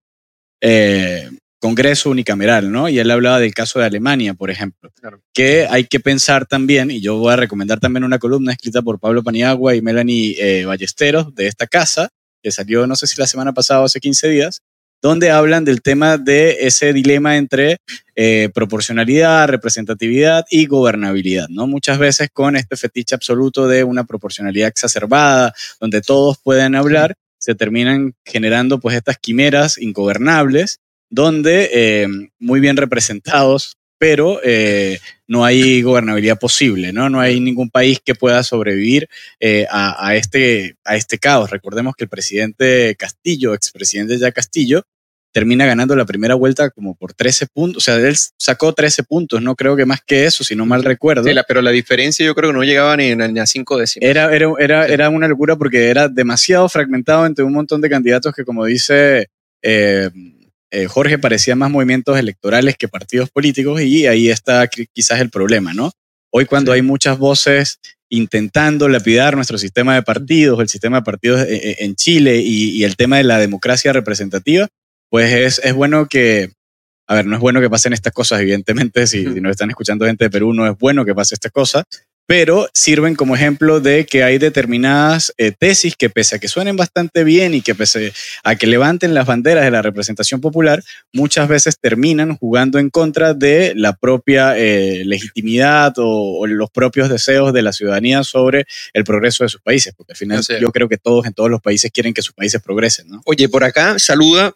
[SPEAKER 3] eh, Congreso unicameral, ¿no? Y él hablaba del caso de Alemania, por ejemplo,
[SPEAKER 1] Claro.
[SPEAKER 3] que hay que pensar también, y yo voy a recomendar también una columna escrita por Pablo Paniagua y Melanie eh, Ballesteros de esta casa, que salió no sé si la semana pasada o hace 15 días, donde hablan del tema de ese dilema entre eh, proporcionalidad, representatividad y gobernabilidad, ¿no? Muchas veces con este fetiche absoluto de una proporcionalidad exacerbada, donde todos pueden hablar, se terminan generando pues estas quimeras ingobernables, donde eh, muy bien representados, pero eh, no hay gobernabilidad posible, ¿no? No hay ningún país que pueda sobrevivir a, a este, a este caos. Recordemos que el presidente Castillo, expresidente ya Castillo, termina ganando la primera vuelta como por 13 puntos. O sea, él sacó 13 puntos, no creo que más que eso, si no mal recuerdo.
[SPEAKER 1] Sí, la- pero la diferencia yo creo que no llegaba ni, ni a cinco décimas.
[SPEAKER 3] Era, era, era, era una locura porque era demasiado fragmentado entre un montón de candidatos que, como dice eh, eh, Jorge, parecían más movimientos electorales que partidos políticos y ahí está qui- quizás el problema, ¿no? Hoy cuando
[SPEAKER 2] Sí.
[SPEAKER 3] hay muchas voces intentando lapidar nuestro sistema de partidos, el sistema de partidos eh, en Chile y, y el tema de la democracia representativa, pues es, es bueno que, a ver, no es bueno que pasen estas cosas, evidentemente, si, si nos están escuchando gente de Perú, no es bueno que pase estas cosas, pero sirven como ejemplo de que hay determinadas eh, tesis que pese a que suenen bastante bien y que pese a que levanten las banderas de la representación popular, muchas veces terminan jugando en contra de la propia eh, legitimidad o, o los propios deseos de la ciudadanía sobre el progreso de sus países, porque al final yo creo que todos en todos los países quieren que sus países progresen, ¿no?
[SPEAKER 1] Oye, por acá saluda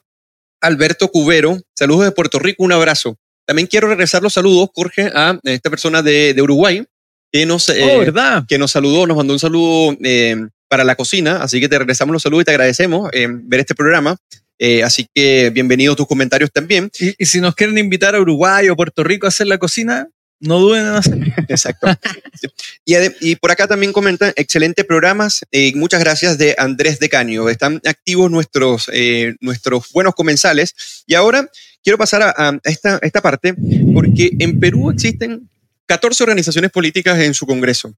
[SPEAKER 1] Alberto Cubero. Saludos de Puerto Rico, un abrazo. También quiero regresar los saludos, Jorge, a esta persona de, de Uruguay que nos, eh,
[SPEAKER 2] oh, ¿verdad?
[SPEAKER 1] que nos saludó, nos mandó un saludo eh, para la cocina, así que te regresamos los saludos y te agradecemos eh, ver este programa. Eh, así que bienvenidos tus comentarios también.
[SPEAKER 2] Y, y si nos quieren invitar a Uruguay o Puerto Rico a hacer la cocina, no duden en hacerlo.
[SPEAKER 1] Exacto. y, por acá también comentan, excelentes programas. eh, muchas gracias de Andrés de Caño. Están activos nuestros, eh, nuestros buenos comensales. Y ahora quiero pasar a, a esta, esta parte, porque en Perú existen 14 organizaciones políticas en su Congreso.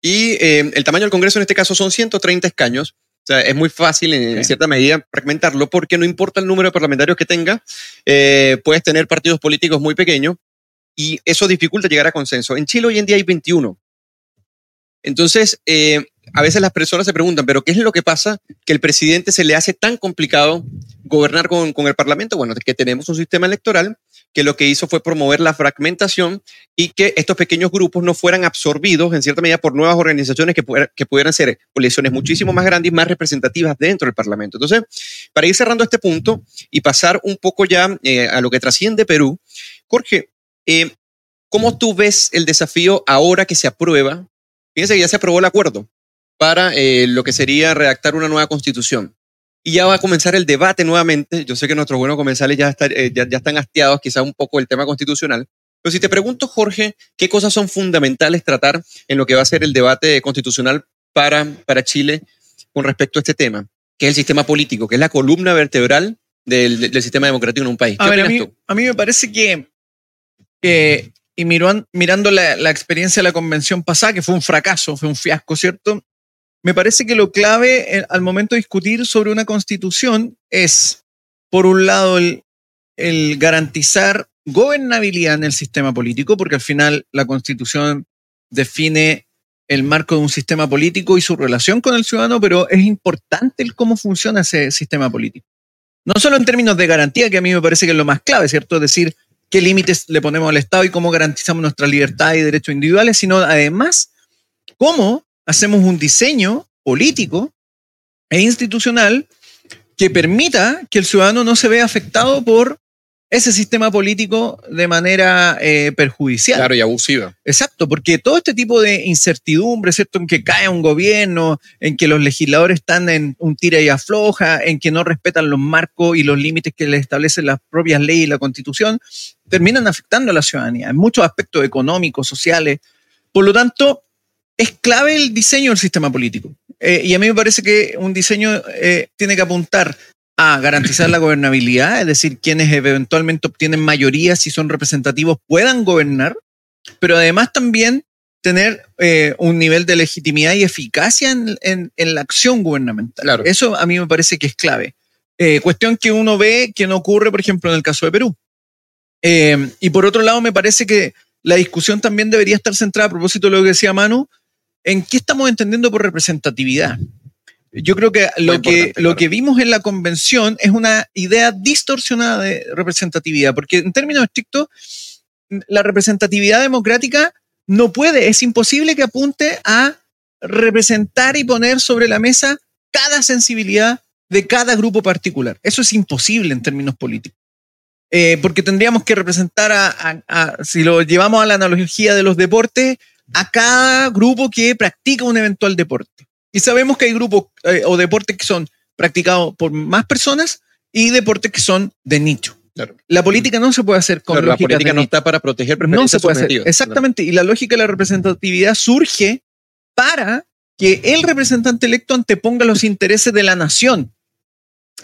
[SPEAKER 1] Y eh, el tamaño del Congreso en este caso son 130 escaños. sea, es muy fácil en cierta medida fragmentarlo porque no importa el número de parlamentarios que tenga, eh, puedes tener partidos políticos muy pequeños y eso dificulta llegar a consenso. En Chile hoy en día hay 21. Entonces, eh, a veces las personas se preguntan, ¿pero qué es lo que pasa que el presidente se le hace tan complicado gobernar con, con el Parlamento? Bueno, es que tenemos un sistema electoral que lo que hizo fue promover la fragmentación y que estos pequeños grupos no fueran absorbidos en cierta medida por nuevas organizaciones que, pudiera- que pudieran ser coaliciones muchísimo más grandes y más representativas dentro del Parlamento. Entonces, para ir cerrando este punto y pasar un poco ya eh, a lo que trasciende Perú, Jorge, eh, ¿cómo tú ves el desafío ahora que se aprueba? Fíjense que ya se aprobó el acuerdo para eh, lo que sería redactar una nueva constitución. Y ya va a comenzar el debate nuevamente. Yo sé que nuestros buenos comensales ya, está- eh, ya, ya están hastiados quizá un poco del tema constitucional. Pero si te pregunto, Jorge, ¿qué cosas son fundamentales tratar en lo que va a ser el debate constitucional para, para Chile con respecto a este tema? Que es el sistema político, que es la columna vertebral del, del sistema democrático en un país. ¿Qué
[SPEAKER 2] A ver, mí, a mí me parece que, y mirando la, la experiencia de la convención pasada, que fue un fracaso, fue un fiasco, ¿cierto? Me parece que lo clave eh, al momento de discutir sobre una constitución es, por un lado, el, el garantizar gobernabilidad en el sistema político, porque al final la constitución define el marco de un sistema político y su relación con el ciudadano, pero es importante el cómo funciona ese sistema político. No solo en términos de garantía, que a mí me parece que es lo más clave, ¿cierto? Es decir, qué límites le ponemos al Estado y cómo garantizamos nuestras libertades y derechos individuales, sino además cómo hacemos un diseño político e institucional que permita que el ciudadano no se vea afectado por ese sistema político de manera eh, perjudicial.
[SPEAKER 1] Claro, y abusiva.
[SPEAKER 2] Exacto, porque todo este tipo de incertidumbre, ¿cierto? En que cae un gobierno, en que los legisladores están en un tira y afloja, en que no respetan los marcos y los límites que les establecen las propias leyes y la constitución, terminan afectando a la ciudadanía en muchos aspectos económicos, sociales. Por lo tanto, es clave el diseño del sistema político. Eh, y a mí me parece que un diseño eh, tiene que apuntar a garantizar la gobernabilidad, es decir, quienes eventualmente obtienen mayoría, si son representativos, puedan gobernar, pero además también tener eh, un nivel de legitimidad y eficacia en, en- en la acción gubernamental.
[SPEAKER 1] Claro.
[SPEAKER 2] Eso a mí me parece que es clave. Eh, cuestión que uno ve que no ocurre, por ejemplo, en el caso de Perú. Eh, y por otro lado, me parece que la discusión también debería estar centrada, a propósito de lo que decía Manu, en qué estamos entendiendo por representatividad. Yo creo que lo, que lo vimos en la convención es una idea distorsionada de representatividad, porque en términos estrictos, la representatividad democrática no puede, es imposible que apunte a representar y poner sobre la mesa cada sensibilidad de cada grupo particular. Eso es imposible en términos políticos. Eh, porque tendríamos que representar a, a- a- si lo llevamos a la analogía de los deportes, a cada grupo que practica un eventual deporte. Y sabemos que hay grupos eh, o deportes que son practicados por más personas y deportes que son de nicho.
[SPEAKER 1] Claro.
[SPEAKER 2] La política no se puede hacer con
[SPEAKER 1] Claro, la política no
[SPEAKER 2] nicho.
[SPEAKER 1] está para proteger
[SPEAKER 2] No
[SPEAKER 1] preferencias
[SPEAKER 2] se puede hacer. Exactamente. Y la lógica de la representatividad surge para que el representante electo anteponga los intereses de la nación,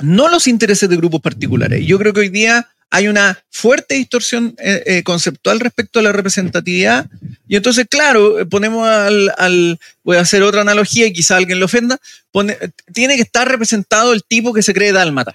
[SPEAKER 2] no los intereses de grupos particulares. Y Yo creo que hoy día hay una fuerte distorsión eh, eh, conceptual respecto a la representatividad. Y entonces, claro, eh, ponemos al, al- voy a hacer otra analogía y quizá alguien lo ofenda, pone- tiene que estar representado el tipo que se cree dálmata.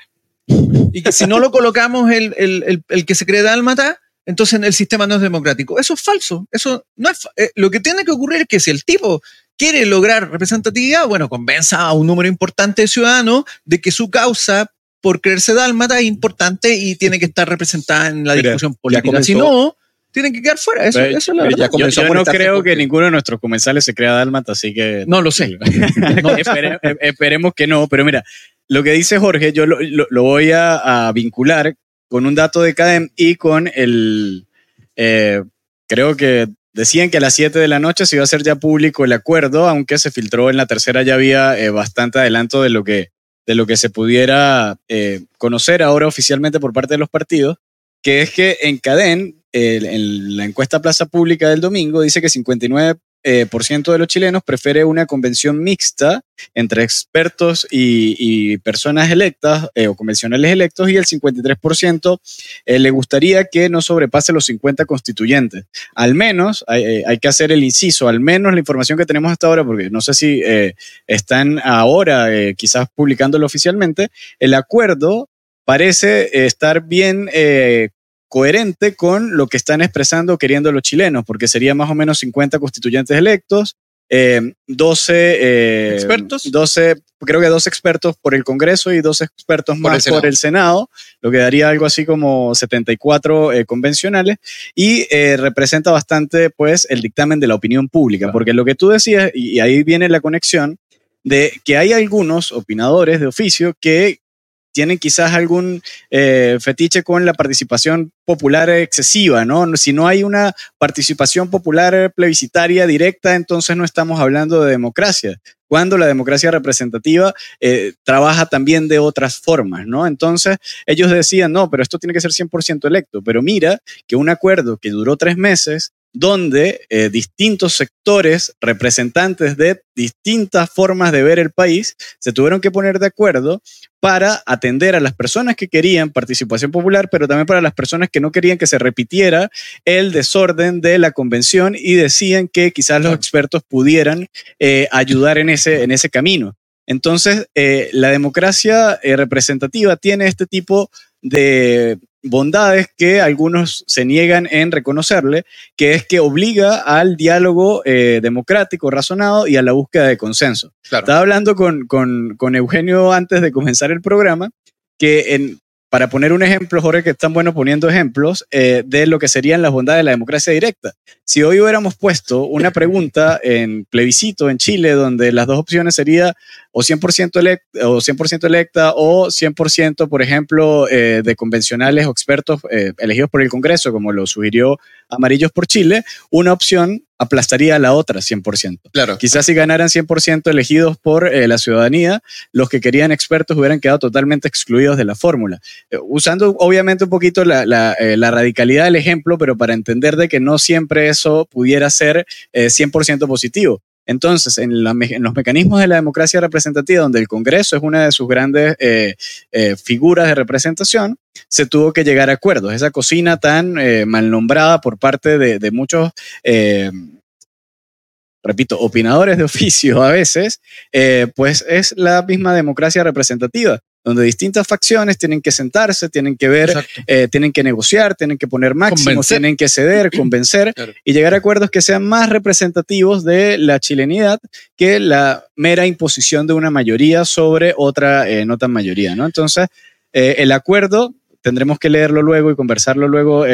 [SPEAKER 2] Y que si no lo colocamos el, el- el- el que se cree dálmata, entonces el sistema no es democrático. Eso es falso. Eso no es eh, lo que tiene que ocurrir es que si el tipo quiere lograr representatividad, bueno, convenza a un número importante de ciudadanos de que su causa por creerse dálmata es importante y tiene que estar representada en la
[SPEAKER 1] Mira,
[SPEAKER 2] discusión política. Si no, tienen que quedar fuera. Eso,
[SPEAKER 3] Pero-
[SPEAKER 2] eso es la verdad.
[SPEAKER 1] ya
[SPEAKER 3] Yo,
[SPEAKER 1] comenzó
[SPEAKER 3] yo no creo
[SPEAKER 1] porque-
[SPEAKER 3] que ninguno de nuestros comensales se crea dálmata, así que...
[SPEAKER 2] No lo sé. No,
[SPEAKER 3] Espere- eh, esperemos que no, pero mira, lo que dice Jorge, yo lo, lo- lo voy a, a vincular con un dato de CADEM y con el, eh, creo que decían que a las 7 de la noche se iba a hacer ya público el acuerdo, aunque se filtró en la tercera ya había eh, bastante adelanto de lo que, de lo que se pudiera eh, conocer ahora oficialmente por parte de los partidos, que es que en el- en la encuesta Plaza Pública del domingo, dice que eh, por ciento de los chilenos prefiere una convención mixta entre expertos y, personas electas eh, o convencionales electos y el 53% eh, le gustaría que no sobrepase los 50 constituyentes. Al menos, hay, eh, hay que hacer el inciso, al menos la información que tenemos hasta ahora, porque no sé si están ahora quizás publicándolo oficialmente, el acuerdo parece estar bien coherente con lo que están expresando queriendo los chilenos, porque sería más o menos 50 constituyentes electos, eh, 12 eh,
[SPEAKER 2] ¿Expertos?
[SPEAKER 3] 12, creo que dos expertos por el Congreso y dos expertos
[SPEAKER 1] Por el
[SPEAKER 3] más
[SPEAKER 1] Senado.
[SPEAKER 3] por el Senado, lo que daría algo así como 74 eh, convencionales y eh, representa bastante pues el dictamen de la opinión pública,
[SPEAKER 2] Claro.
[SPEAKER 3] porque lo que tú decías, y ahí viene la conexión, de que hay algunos opinadores de oficio que tienen quizás algún eh, fetiche con la participación popular excesiva, ¿no? Si no hay una participación popular plebiscitaria directa, entonces no estamos hablando de democracia. Cuando la democracia representativa eh, trabaja también de otras formas, ¿no? Entonces ellos decían, no, pero esto tiene que ser 100% electo. Pero mira que un acuerdo que duró tres meses, donde eh, distintos sectores, representantes de distintas formas de ver el país, se tuvieron que poner de acuerdo para atender a las personas que querían participación popular, pero también para las personas que no querían que se repitiera el desorden de la convención y decían que quizás los expertos pudieran eh, ayudar en ese, en ese camino. Entonces, eh, la democracia representativa tiene este tipo de bondades que algunos se niegan en reconocerle, que es que obliga al diálogo eh, democrático, razonado y a la búsqueda de consenso.
[SPEAKER 1] Claro.
[SPEAKER 3] Estaba hablando con, con, con Eugenio antes de comenzar el programa, que en, para poner un ejemplo, Jorge, que es tan bueno poniendo ejemplos eh, de lo que serían las bondades de la democracia directa. Si hoy hubiéramos puesto una pregunta en plebiscito en Chile, donde las dos opciones serían o 100% electa, o 100% electa o 100%, por ejemplo, eh, de convencionales o expertos eh, elegidos por el Congreso, como lo sugirió Amarillos por Chile, una opción aplastaría a la otra 100%.
[SPEAKER 1] Claro.
[SPEAKER 3] Quizás si ganaran 100% elegidos por eh, la ciudadanía, los que querían expertos hubieran quedado totalmente excluidos de la fórmula. Eh, usando obviamente un poquito la, la, eh, la radicalidad del ejemplo, pero para entender de que no siempre eso pudiera ser eh, 100% positivo. Entonces, en, los mecanismos de la democracia representativa, donde el Congreso es una de sus grandes eh, eh, figuras de representación, se tuvo que llegar a acuerdos. Esa cocina tan eh, mal nombrada por parte de, muchos, eh, repito, opinadores de oficio a veces, pues es la misma democracia representativa, donde distintas facciones tienen que sentarse, tienen que ver eh, tienen que negociar, tienen que poner máximos,
[SPEAKER 2] Convencer.
[SPEAKER 3] tienen que ceder, convencer
[SPEAKER 1] Claro.
[SPEAKER 3] y llegar a acuerdos que sean más representativos de la chilenidad que la mera imposición de una mayoría sobre otra eh, no tan mayoría, ¿no? Entonces, eh, el acuerdo tendremos que leerlo luego y conversarlo luego,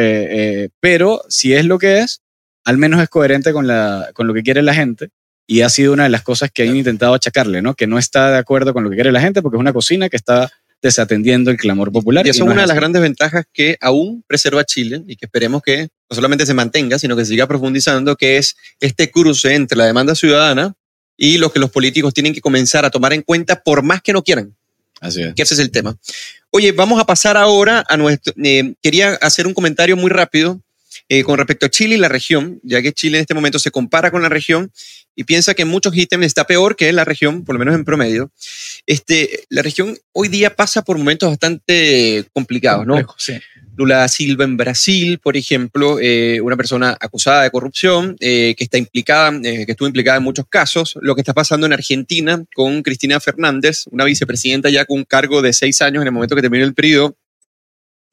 [SPEAKER 3] pero si es lo que es, al menos es coherente con, la, con lo que quiere la gente. Y ha sido una de las cosas que han intentado achacarle, ¿no? Que no está de acuerdo con lo que quiere la gente porque es una cocina que está desatendiendo el clamor popular.
[SPEAKER 1] Y eso
[SPEAKER 3] no
[SPEAKER 1] es una de las grandes ventajas que aún preserva Chile y que esperemos que no solamente se mantenga, sino que se siga profundizando, que es este cruce entre la demanda ciudadana y lo que los políticos tienen que comenzar a tomar en cuenta por más que no quieran,
[SPEAKER 3] Así es.
[SPEAKER 1] que ese es el tema. Oye, vamos a pasar ahora a nuestro... eh, quería hacer un comentario muy rápido eh, con respecto a Chile y la región, ya que Chile en este momento se compara con la región y piensa que en muchos ítems está peor que la región, por lo menos en promedio. Este, la región hoy día pasa por momentos bastante complicados, ¿no?
[SPEAKER 2] Sí.
[SPEAKER 1] Lula da Silva en Brasil, por ejemplo, eh, una persona acusada de corrupción, eh, que está implicada, eh, que estuvo implicada en muchos casos. Lo que está pasando en Argentina con Cristina Fernández, una vicepresidenta ya con un cargo de seis años en el momento que terminó el periodo.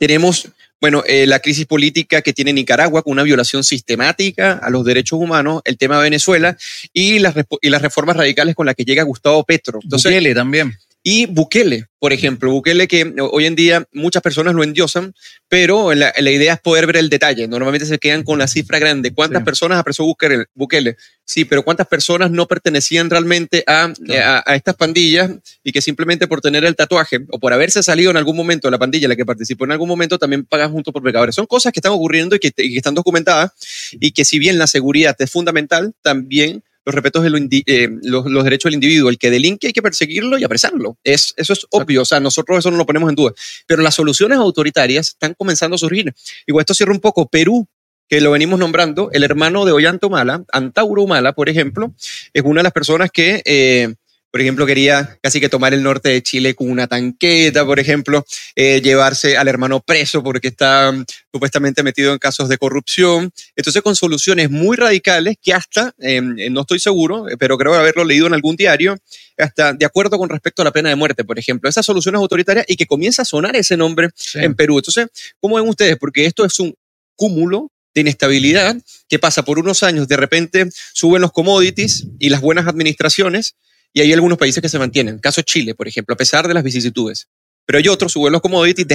[SPEAKER 1] Tenemos, bueno, eh, la crisis política que tiene Nicaragua con una violación sistemática a los derechos humanos, el tema de Venezuela y las, y las reformas radicales con las que llega Gustavo Petro. Entonces,
[SPEAKER 2] Bukele también.
[SPEAKER 1] Y Bukele, por ejemplo, Bukele que hoy en día muchas personas lo endiosan, pero la, la idea es poder ver el detalle. Normalmente se quedan con la cifra grande. ¿Cuántas
[SPEAKER 2] Sí.
[SPEAKER 1] personas apresó Bukele? Bukele? Sí, pero ¿cuántas personas no pertenecían realmente a, a, a estas pandillas y que simplemente por tener el tatuaje o por haberse salido en algún momento de la pandilla la que participó en algún momento también pagan junto por pecadores? Son cosas que están ocurriendo y que, y que están documentadas y que si bien la seguridad es fundamental, también los respetos de lo eh, los, los derechos del individuo. El que delinque hay que perseguirlo y apresarlo. Es, eso es obvio, o sea, nosotros eso no lo ponemos en duda. Pero las soluciones autoritarias están comenzando a surgir. Y con esto cierro un poco. Perú, que lo venimos nombrando, el hermano de Ollanta Humala, Antauro Humala, por ejemplo, es una de las personas que eh, por ejemplo, quería casi que tomar el norte de Chile con una tanqueta, por ejemplo, eh, llevarse al hermano preso porque está mm, supuestamente metido en casos de corrupción. Entonces, con soluciones muy radicales que hasta, em, eh, no estoy seguro, eh, pero creo haberlo leído en algún diario, hasta de acuerdo con respecto a la pena de muerte, por ejemplo, esas soluciones autoritarias y que comienza a sonar ese nombre en Perú. Entonces, ¿cómo ven ustedes? Porque esto es un cúmulo de inestabilidad que pasa por unos años, de repente suben los commodities y las buenas administraciones, y hay algunos países que se mantienen. Caso Chile, por ejemplo, a pesar de las vicisitudes. Pero hay otros, suben los commodities,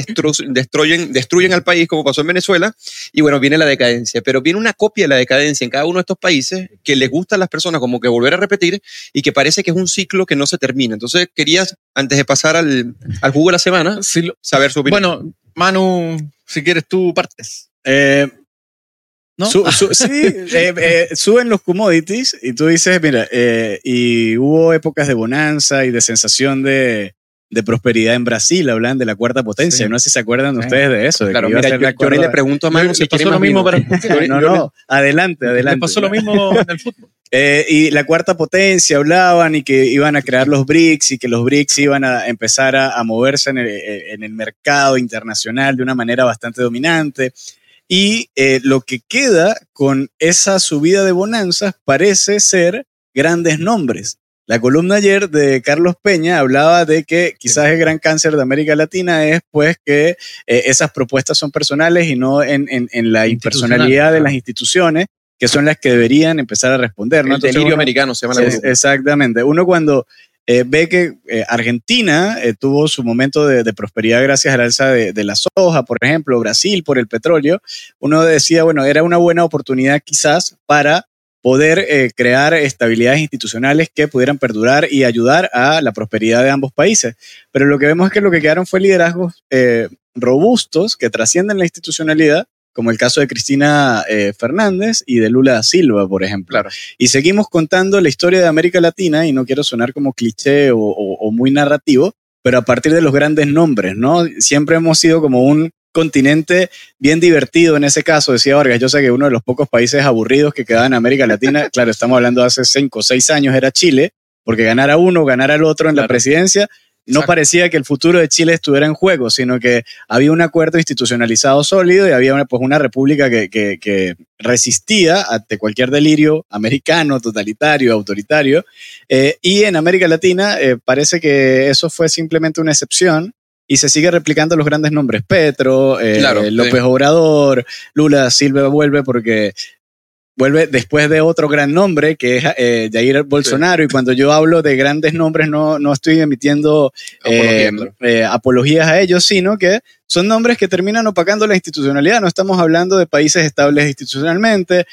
[SPEAKER 1] destruyen, destruyen al país, como pasó en Venezuela, y bueno, viene la decadencia. Pero viene una copia de la decadencia en cada uno de estos países que les gusta a las personas como que volver a repetir y que parece que es un ciclo que no se termina. Entonces, querías, antes de pasar al, al jugo de la semana, saber su opinión.
[SPEAKER 2] Bueno, Manu, si quieres tú partes.
[SPEAKER 3] Eh, ¿No? sí, eh, eh, suben los commodities y tú dices, mira, eh, y hubo épocas de bonanza y de sensación de, de prosperidad en Brasil, hablan de la cuarta potencia. No sé si se acuerdan ustedes de eso.
[SPEAKER 1] claro, mira, yo, yo, le pregunto a Manu si
[SPEAKER 2] pasó lo mismo para
[SPEAKER 3] No, no, adelante, adelante.
[SPEAKER 2] Le pasó lo mismo en el fútbol.
[SPEAKER 3] y la cuarta potencia hablaban y que iban a crear los BRICS y que los BRICS iban a empezar a, a moverse en el, en el mercado internacional de una manera bastante dominante. Y eh, lo que queda con esa subida de bonanzas parece ser grandes nombres. La columna ayer de Carlos Peña hablaba de que quizás el gran cáncer de América Latina es pues que eh, esas propuestas son personales y no en, en, la impersonalidad de las instituciones, que son las que deberían empezar a responder. ¿no?
[SPEAKER 1] El delirio americano se llama la
[SPEAKER 3] Exactamente. Uno cuando eh, ve que eh, Argentina eh, tuvo su momento de, prosperidad gracias al alza de, la soja, por ejemplo, Brasil por el petróleo, uno decía, bueno, era una buena oportunidad quizás para poder crear estabilidades institucionales que pudieran perdurar y ayudar a la prosperidad de ambos países. Pero lo que vemos es que lo que quedaron fue liderazgos robustos que trascienden la institucionalidad como el caso de Cristina eh, Fernández y de Lula da Silva, por ejemplo. Y seguimos contando la historia de América Latina, y no quiero sonar como cliché o, muy narrativo, pero a partir de los grandes nombres, ¿no? Siempre hemos sido como un continente bien divertido en ese caso, decía Vargas. Yo sé que uno de los pocos países aburridos que quedaban en América Latina, claro, estamos hablando de hace cinco o seis años, era Chile, porque ganar a uno, ganar al otro en la presidencia no parecía que el futuro de Chile estuviera en juego, sino que había un acuerdo institucionalizado sólido y había una, pues, una república que, resistía ante cualquier delirio americano, totalitario, autoritario. Eh, y en América Latina eh, parece que eso fue simplemente una excepción y se sigue replicando los grandes nombres. Petro, eh, López Obrador, Lula Silva vuelve porque vuelve después de otro gran nombre que es eh, Jair Bolsonaro. Y cuando yo hablo de grandes nombres, no, no estoy emitiendo eh, eh, apologías a ellos, sino que son nombres que terminan opacando la institucionalidad. No estamos hablando de países estables institucionalmente.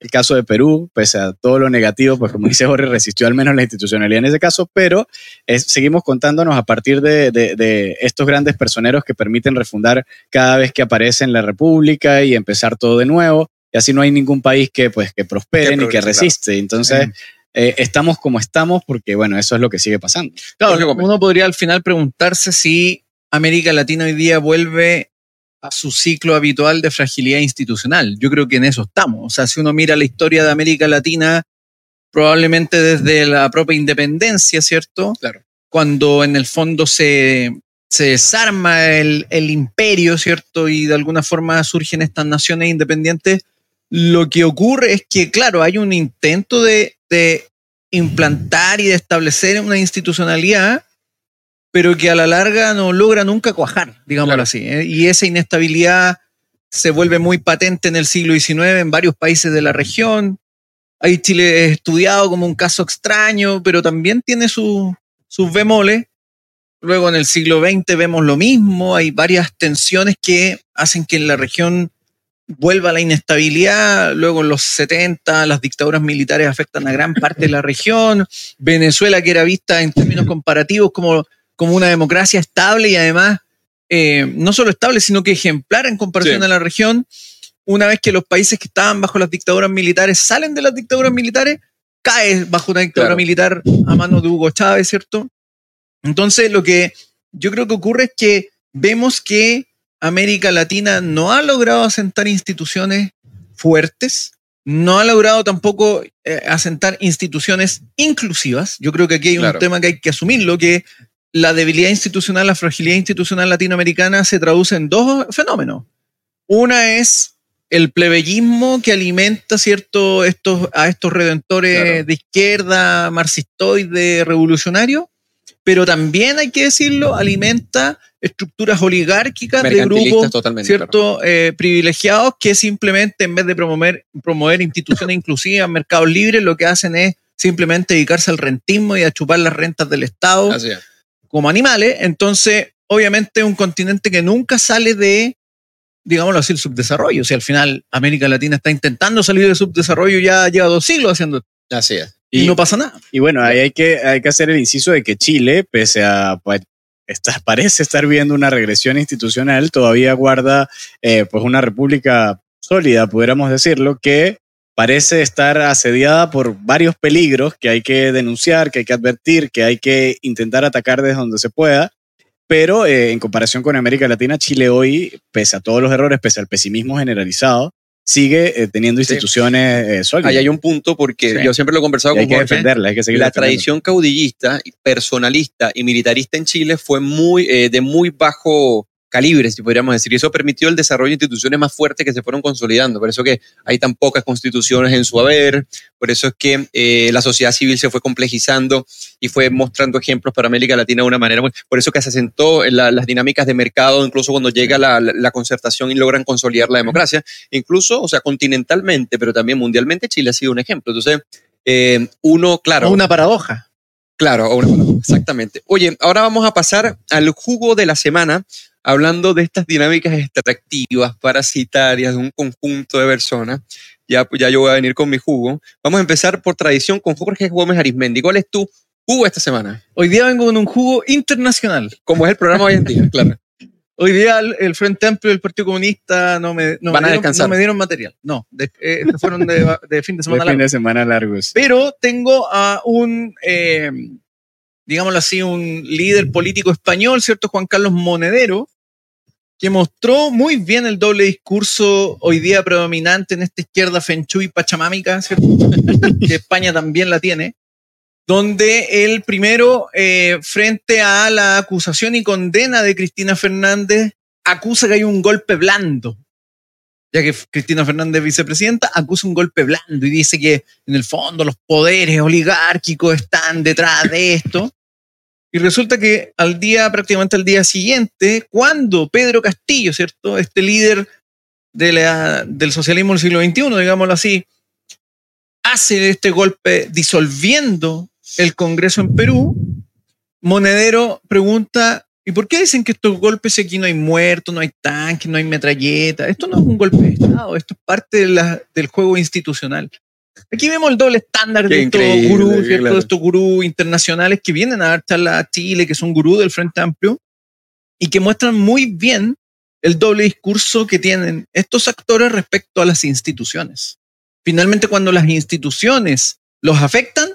[SPEAKER 3] El caso de Perú, pese a todo lo negativo, pues como dice Jorge, resistió al menos la institucionalidad en ese caso, pero seguimos contándonos a partir de, de, de, estos grandes personeros que permiten refundar cada vez que aparece en la República y empezar todo de nuevo y así no hay ningún país que, pues, que prospere ni que resiste. Entonces, eh, estamos como estamos porque, bueno, eso es lo que sigue pasando.
[SPEAKER 2] Claro, uno podría al final preguntarse si América Latina hoy día vuelve a su ciclo habitual de fragilidad institucional. Yo creo que en eso estamos. O sea, si uno mira la historia de América Latina, probablemente desde la propia independencia, ¿cierto?
[SPEAKER 1] Claro.
[SPEAKER 2] Cuando en el fondo se, se desarma el, el, imperio, ¿cierto? Y de alguna forma surgen estas naciones independientes, lo que ocurre es que, claro, hay un intento de, implantar y de establecer una institucionalidad, pero que a la larga no logra nunca cuajar, digámoslo así. ¿eh? Y esa inestabilidad se vuelve muy patente en el siglo XIX en varios países de la región. Ahí Chile es estudiado como un caso extraño, pero también tiene sus bemoles. Luego en el siglo XX vemos lo mismo, hay varias tensiones que hacen que en la región vuelva la inestabilidad, luego en los 70 las dictaduras militares afectan a gran parte de la región, Venezuela que era vista en términos comparativos como, como una democracia estable y además eh, no solo estable, sino que ejemplar en comparación a la región, una vez que los países que estaban bajo las dictaduras militares salen de las dictaduras militares, cae bajo una dictadura militar a manos de Hugo Chávez, ¿cierto? Entonces lo que yo creo que ocurre es que vemos que América Latina no ha logrado asentar instituciones fuertes, no ha logrado tampoco eh, asentar instituciones inclusivas. Yo creo que aquí hay
[SPEAKER 1] Claro.
[SPEAKER 2] un tema que hay que asumirlo, que la debilidad institucional, la fragilidad institucional latinoamericana se traduce en dos fenómenos. Una es el plebeyismo que alimenta cierto, estos, a estos redentores
[SPEAKER 1] Claro.
[SPEAKER 2] de izquierda, marxistoide, revolucionario, pero también hay que decirlo, alimenta estructuras oligárquicas de grupos cierto eh, privilegiados que simplemente en vez de promover, promover instituciones inclusivas, mercados libres, lo que hacen es simplemente dedicarse al rentismo y a chupar las rentas del Estado
[SPEAKER 1] Así es.
[SPEAKER 2] como animales. Entonces, obviamente, es un continente que nunca sale de, digámoslo así, el subdesarrollo. O sea, al final, América Latina está intentando salir del subdesarrollo, ya lleva dos siglos haciendo esto,
[SPEAKER 1] Así es.
[SPEAKER 2] Y,
[SPEAKER 3] Y-
[SPEAKER 2] no pasa nada.
[SPEAKER 3] Y bueno, ahí hay que, hay que hacer el inciso de que Chile, pese a pa- está- parece estar viendo una regresión institucional, todavía guarda eh, pues una república sólida, pudiéramos decirlo, que parece estar asediada por varios peligros que hay que denunciar, que hay que advertir, que hay que intentar atacar desde donde se pueda. Pero eh, en comparación con América Latina, Chile hoy, pese a todos los errores, pese al pesimismo generalizado, sigue eh, teniendo instituciones eh, sólidas.
[SPEAKER 1] Ahí hay un punto porque
[SPEAKER 3] Sí.
[SPEAKER 1] yo siempre lo he conversado
[SPEAKER 3] Y hay
[SPEAKER 1] con
[SPEAKER 3] que
[SPEAKER 1] Jorge.
[SPEAKER 3] defenderla, hay que seguir
[SPEAKER 1] la tradición caudillista, personalista y militarista en Chile fue muy, eh, de muy bajo calibre, si podríamos decir, y eso permitió el desarrollo de instituciones más fuertes que se fueron consolidando. Por eso que hay tan pocas constituciones en su haber, por eso es que eh, la sociedad civil se fue complejizando y fue mostrando ejemplos para América Latina de una manera muy... Por eso que se asentó en la- las dinámicas de mercado, incluso cuando llega la, concertación y logran consolidar la democracia, incluso, o sea, continentalmente, pero también mundialmente, Chile ha sido un ejemplo. Entonces, eh, uno, claro...
[SPEAKER 2] Una paradoja.
[SPEAKER 1] Claro, exactamente. Oye, ahora vamos a pasar al jugo de la semana, hablando de estas dinámicas extractivas, parasitarias, de un conjunto de personas. Ya, pues ya yo voy a venir con mi jugo. Vamos a empezar por tradición con Jorge Gómez Arismendi. ¿Cuál es tu jugo esta semana?
[SPEAKER 2] Hoy día vengo con un jugo internacional.
[SPEAKER 1] Como es el programa hoy en día, claro.
[SPEAKER 2] Hoy día el, Frente Amplio y el Partido Comunista no me, no
[SPEAKER 1] Van
[SPEAKER 2] me dieron,
[SPEAKER 1] descansar.
[SPEAKER 2] no me dieron material. No, de- eh, fueron de, de fin de
[SPEAKER 3] De
[SPEAKER 2] semana.
[SPEAKER 3] fin
[SPEAKER 2] largo.
[SPEAKER 3] de semana largos.
[SPEAKER 2] Pero tengo a un, eh, digámoslo así, un líder político español, ¿cierto? Juan Carlos Monedero, que mostró muy bien el doble discurso hoy día predominante en esta izquierda fenchuy pachamámica, ¿cierto? que España también la tiene, donde él primero, eh, frente a la acusación y condena de Cristina Fernández, acusa que hay un golpe blando. Ya que Cristina Fernández es vicepresidenta, acusa un golpe blando y dice que en el fondo los poderes oligárquicos están detrás de esto. Y resulta que al día, prácticamente al día siguiente, cuando Pedro Castillo, ¿cierto? Este líder del socialismo del siglo XXI, digámoslo así, hace este golpe disolviendo el Congreso en Perú, Monedero pregunta, ¿y por qué dicen que estos golpes aquí no hay muertos, no hay tanques, no hay metralletas? Esto no es un golpe de Estado, esto es parte del juego institucional. Aquí vemos el doble estándar
[SPEAKER 1] Qué
[SPEAKER 2] de estos gurús, ¿cierto?
[SPEAKER 1] claro.
[SPEAKER 2] De estos gurús internacionales que vienen a dar charlas a Chile, que son gurús del Frente Amplio, y que muestran muy bien el doble discurso que tienen estos actores respecto a las instituciones. Finalmente, cuando las instituciones los afectan,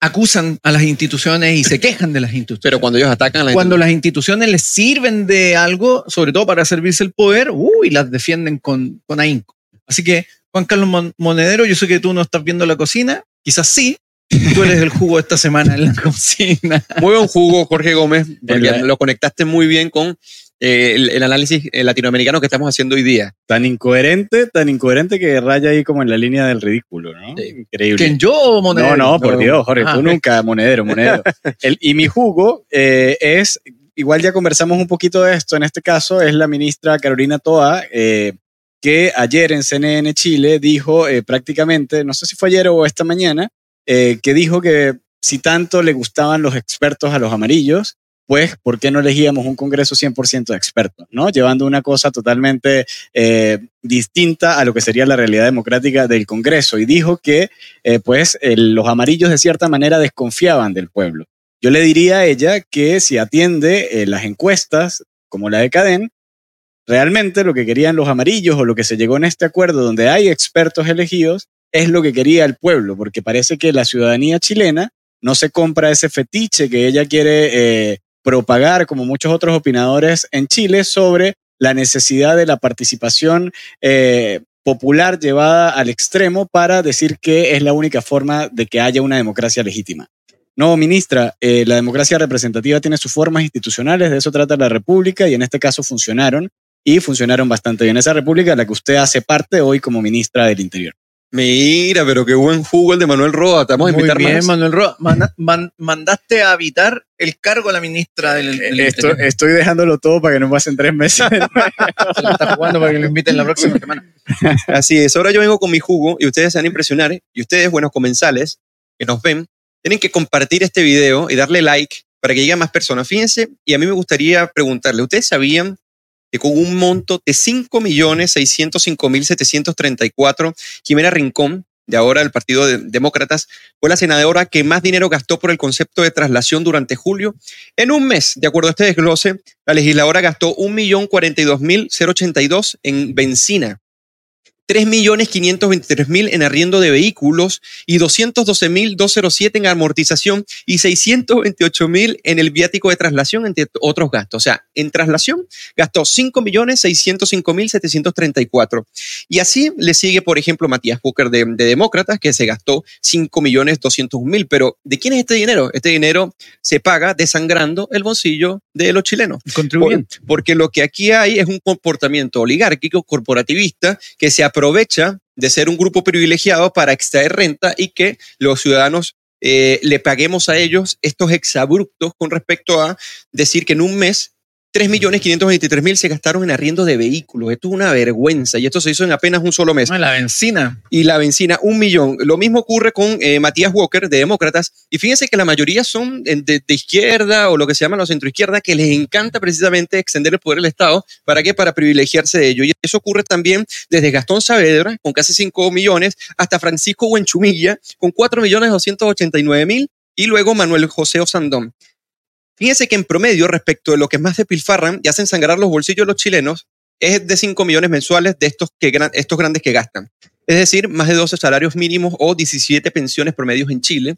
[SPEAKER 2] acusan a las instituciones y se quejan de las instituciones.
[SPEAKER 1] Pero cuando ellos atacan a la
[SPEAKER 2] cuando las instituciones les sirven de algo, sobre todo para servirse el poder, uy, las defienden con, con ahínco. Así que, Juan Carlos Mon- Monedero, yo sé que tú no estás viendo la cocina, quizás sí, tú eres el jugo de esta semana en la cocina.
[SPEAKER 1] Muy buen jugo, Jorge Gómez, porque
[SPEAKER 3] El-
[SPEAKER 1] lo conectaste muy bien con eh, el, el análisis eh, latinoamericano que estamos haciendo hoy día.
[SPEAKER 3] Tan incoherente, tan incoherente que raya ahí como en la línea del ridículo, ¿no?
[SPEAKER 1] Sí.
[SPEAKER 3] Increíble.
[SPEAKER 2] ¿Quién yo o Monedero?
[SPEAKER 3] No, no, por Dios, Jorge,
[SPEAKER 2] Ah,
[SPEAKER 3] tú nunca, monedero, monedero. El- y mi jugo eh, es, igual ya conversamos un poquito de esto, en este caso es la ministra Carolina Toa, eh, que ayer en CNN Chile dijo eh, prácticamente, no sé si fue ayer o esta mañana, eh, que dijo que si tanto le gustaban los expertos a los amarillos, pues, ¿por qué no elegíamos un Congreso 100% de expertos? ¿no? Llevando una cosa totalmente eh, distinta a lo que sería la realidad democrática del Congreso. Y dijo que, pues, los amarillos de cierta manera desconfiaban del pueblo. Yo le diría a ella que si atiende las encuestas, como la de Cadén, realmente lo que querían los amarillos o lo que se llegó en este acuerdo donde hay expertos elegidos es lo que quería el pueblo, porque parece que la ciudadanía chilena no se compra ese fetiche que ella quiere eh, propagar, como muchos otros opinadores en Chile, sobre la necesidad de la participación eh, popular llevada al extremo para decir que es la única forma de que haya una democracia legítima. No, ministra, eh, la democracia representativa tiene sus formas institucionales, de eso trata la República y en este caso funcionaron y funcionaron bastante bien. Esa República de la que usted hace parte hoy como ministra del Interior.
[SPEAKER 1] Mira, pero qué buen jugo el de Manuel Roa. Te vamos a
[SPEAKER 2] Muy
[SPEAKER 1] invitar
[SPEAKER 2] bien,
[SPEAKER 1] más.
[SPEAKER 2] Manuel Roa. Manda- man- mandaste a habitar el cargo a la ministra del, del
[SPEAKER 3] Estoy,
[SPEAKER 2] Interior.
[SPEAKER 3] estoy dejándolo todo para que no pasen tres meses.
[SPEAKER 2] Se la está jugando para que lo inviten la próxima semana.
[SPEAKER 1] Así es. Ahora yo vengo con mi jugo y ustedes se van a impresionar. Y ustedes, buenos comensales que nos ven, tienen que compartir este video y darle like para que llegue a más personas. Fíjense, y a mí me gustaría preguntarle, ¿ustedes sabían que con un monto de 5.605.734, Jimena Rincón, de ahora del Partido de Demócratas, fue la senadora que más dinero gastó por el concepto de traslación durante julio. En un mes, de acuerdo a este desglose, la legisladora gastó 1.042.082 en benzina, 3.523.000 en arriendo de vehículos y 212.207 en amortización y 628.000 en el viático de traslación, entre otros gastos. O sea, en traslación gastó 5.605.734. Y así le sigue, por ejemplo, Matías Booker de, de Demócratas, que se gastó 5.200.000. Pero, ¿de quién es este dinero? Este dinero se paga desangrando el bolsillo de los chilenos.
[SPEAKER 2] Contribuyente.
[SPEAKER 1] Por- porque lo que aquí hay es un comportamiento oligárquico, corporativista, que se aprovecha de ser un grupo privilegiado para extraer renta y que los ciudadanos eh, le paguemos a ellos estos exabruptos con respecto a decir que en un mes 3.523.000 se gastaron en arriendo de vehículos. Esto es una vergüenza y esto se hizo en apenas un solo mes
[SPEAKER 2] La benzina.
[SPEAKER 1] y la benzina un millón. Lo mismo ocurre con eh, Matías Walker de Demócratas. Y fíjense que la mayoría son eh, de, de izquierda o lo que se llama los centroizquierda, que les encanta precisamente extender el poder del Estado. ¿Para qué? Para privilegiarse de ello. Y eso ocurre también desde Gastón Saavedra, con casi 5 millones, hasta Francisco Buenchumilla, con 4 millones 289 mil, y luego Manuel José Osandón. Fíjense que en promedio, respecto de lo que más despilfarran y hacen sangrar los bolsillos de los chilenos, es de 5 millones mensuales de estos, que, estos grandes que gastan. Es decir, más de 12 salarios mínimos o 17 pensiones promedios en Chile.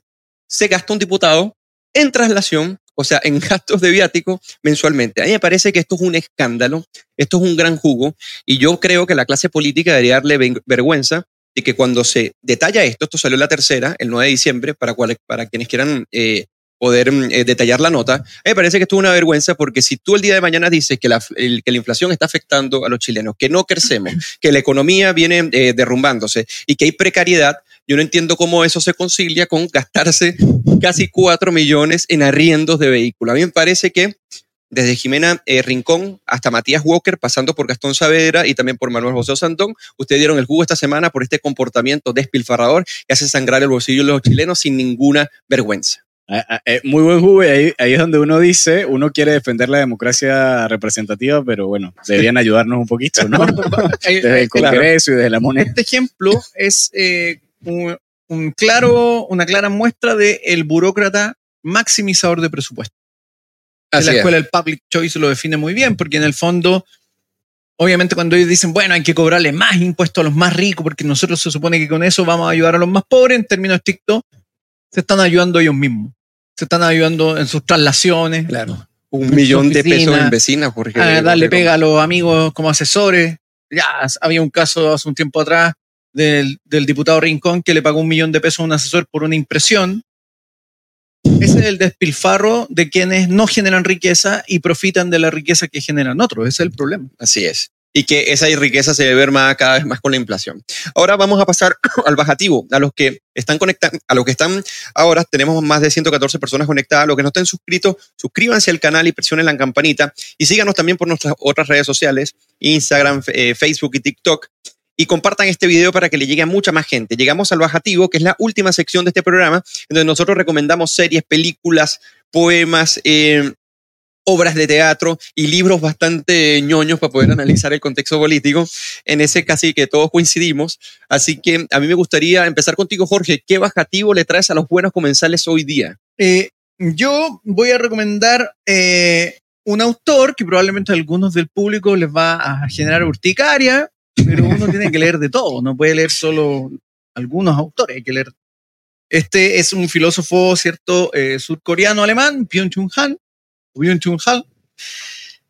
[SPEAKER 1] Se gasta un diputado en traslación, o sea, en gastos de viático mensualmente. A mí me parece que esto es un escándalo, esto es un gran jugo, y yo creo que la clase política debería darle vergüenza de que cuando se detalla esto, esto salió la tercera, el 9 de diciembre, para, cual- para quienes quieran eh, poder mm, eh, detallar la nota, me parece que esto es una vergüenza porque si tú el día de mañana dices que la, el- que la inflación está afectando a los chilenos, que no crecemos, que la economía viene eh, derrumbándose y que hay precariedad, yo no entiendo cómo eso se concilia con gastarse casi 4 millones en arriendos de vehículos. A mí me parece que desde Jimena eh, Rincón hasta Matías Walker, pasando por Gastón Saavedra y también por Manuel José Santón, ustedes dieron el jugo esta semana por este comportamiento despilfarrador que hace sangrar el bolsillo de los chilenos sin ninguna vergüenza.
[SPEAKER 3] Ah, ah, eh, Muy buen jugo y ahí, ahí es donde uno dice, uno quiere defender la democracia representativa, pero bueno, deberían ayudarnos un poquito, ¿no?
[SPEAKER 2] Eh,
[SPEAKER 3] Desde el
[SPEAKER 1] Claro.
[SPEAKER 3] Congreso y desde la moneda.
[SPEAKER 2] Este ejemplo es eh, un, un claro, una clara muestra de el burócrata maximizador de presupuesto.
[SPEAKER 1] Así
[SPEAKER 2] la
[SPEAKER 1] es.
[SPEAKER 2] escuela del Public Choice lo define muy bien, porque en el fondo, obviamente cuando ellos dicen, bueno, hay que cobrarle más impuestos a los más ricos, porque nosotros se supone que con eso vamos a ayudar a los más pobres, en términos estrictos, se están ayudando ellos mismos. Se están ayudando en sus traslaciones,
[SPEAKER 1] Claro. Un millón de pesos en vecinas, Jorge.
[SPEAKER 2] a
[SPEAKER 1] Jorge
[SPEAKER 2] darle pega a los amigos como asesores. Ya había un caso hace un tiempo atrás del, del diputado Rincón que le pagó un millón de pesos a un asesor por una impresión. Ese es el despilfarro de quienes no generan riqueza y profitan de la riqueza que generan otros. Ese es el problema.
[SPEAKER 1] Así es. Y que esa riqueza se ve más, cada vez más con la inflación. Ahora vamos a pasar al bajativo, a los que están conectados, a los que están ahora, tenemos más de 114 personas conectadas. A los que no estén suscritos, suscríbanse al canal y presionen la campanita. Y síganos también por nuestras otras redes sociales, Instagram, eh, Facebook y TikTok. Y compartan este video para que le llegue a mucha más gente. Llegamos al bajativo, que es la última sección de este programa, donde nosotros recomendamos series, películas, poemas, eh, obras de teatro y libros bastante ñoños para poder analizar el contexto político. En ese casi que todos coincidimos. Así que a mí me gustaría empezar contigo, Jorge. ¿Qué bajativo le traes a los buenos comensales hoy día?
[SPEAKER 2] Eh, yo voy a recomendar eh, un autor que probablemente a algunos del público les va a generar urticaria, pero uno tiene que leer de todo, no puede leer solo algunos autores, hay que leer. Este es un filósofo, ¿cierto? Eh, surcoreano-alemán, Byung-Chun Han,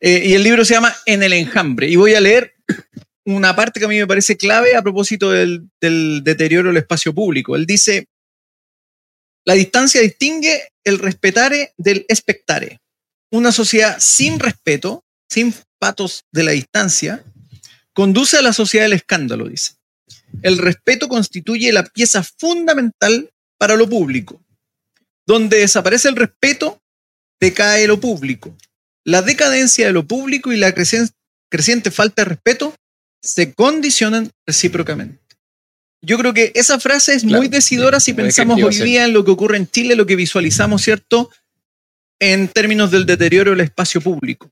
[SPEAKER 2] eh, y el libro se llama En el enjambre, y voy a leer una parte que a mí me parece clave a propósito del, del deterioro del espacio público. Él dice, la distancia distingue el respetare del expectare. Una sociedad sin respeto, sin patos de la distancia, conduce a la sociedad del escándalo, dice. El respeto constituye la pieza fundamental para lo público. Donde desaparece el respeto, decae lo público. La decadencia de lo público y la creciente falta de respeto se condicionan recíprocamente. Yo creo que esa frase es muy decidora si pensamos hoy día en lo que ocurre en Chile, lo que visualizamos, ¿cierto? En términos del deterioro del espacio público.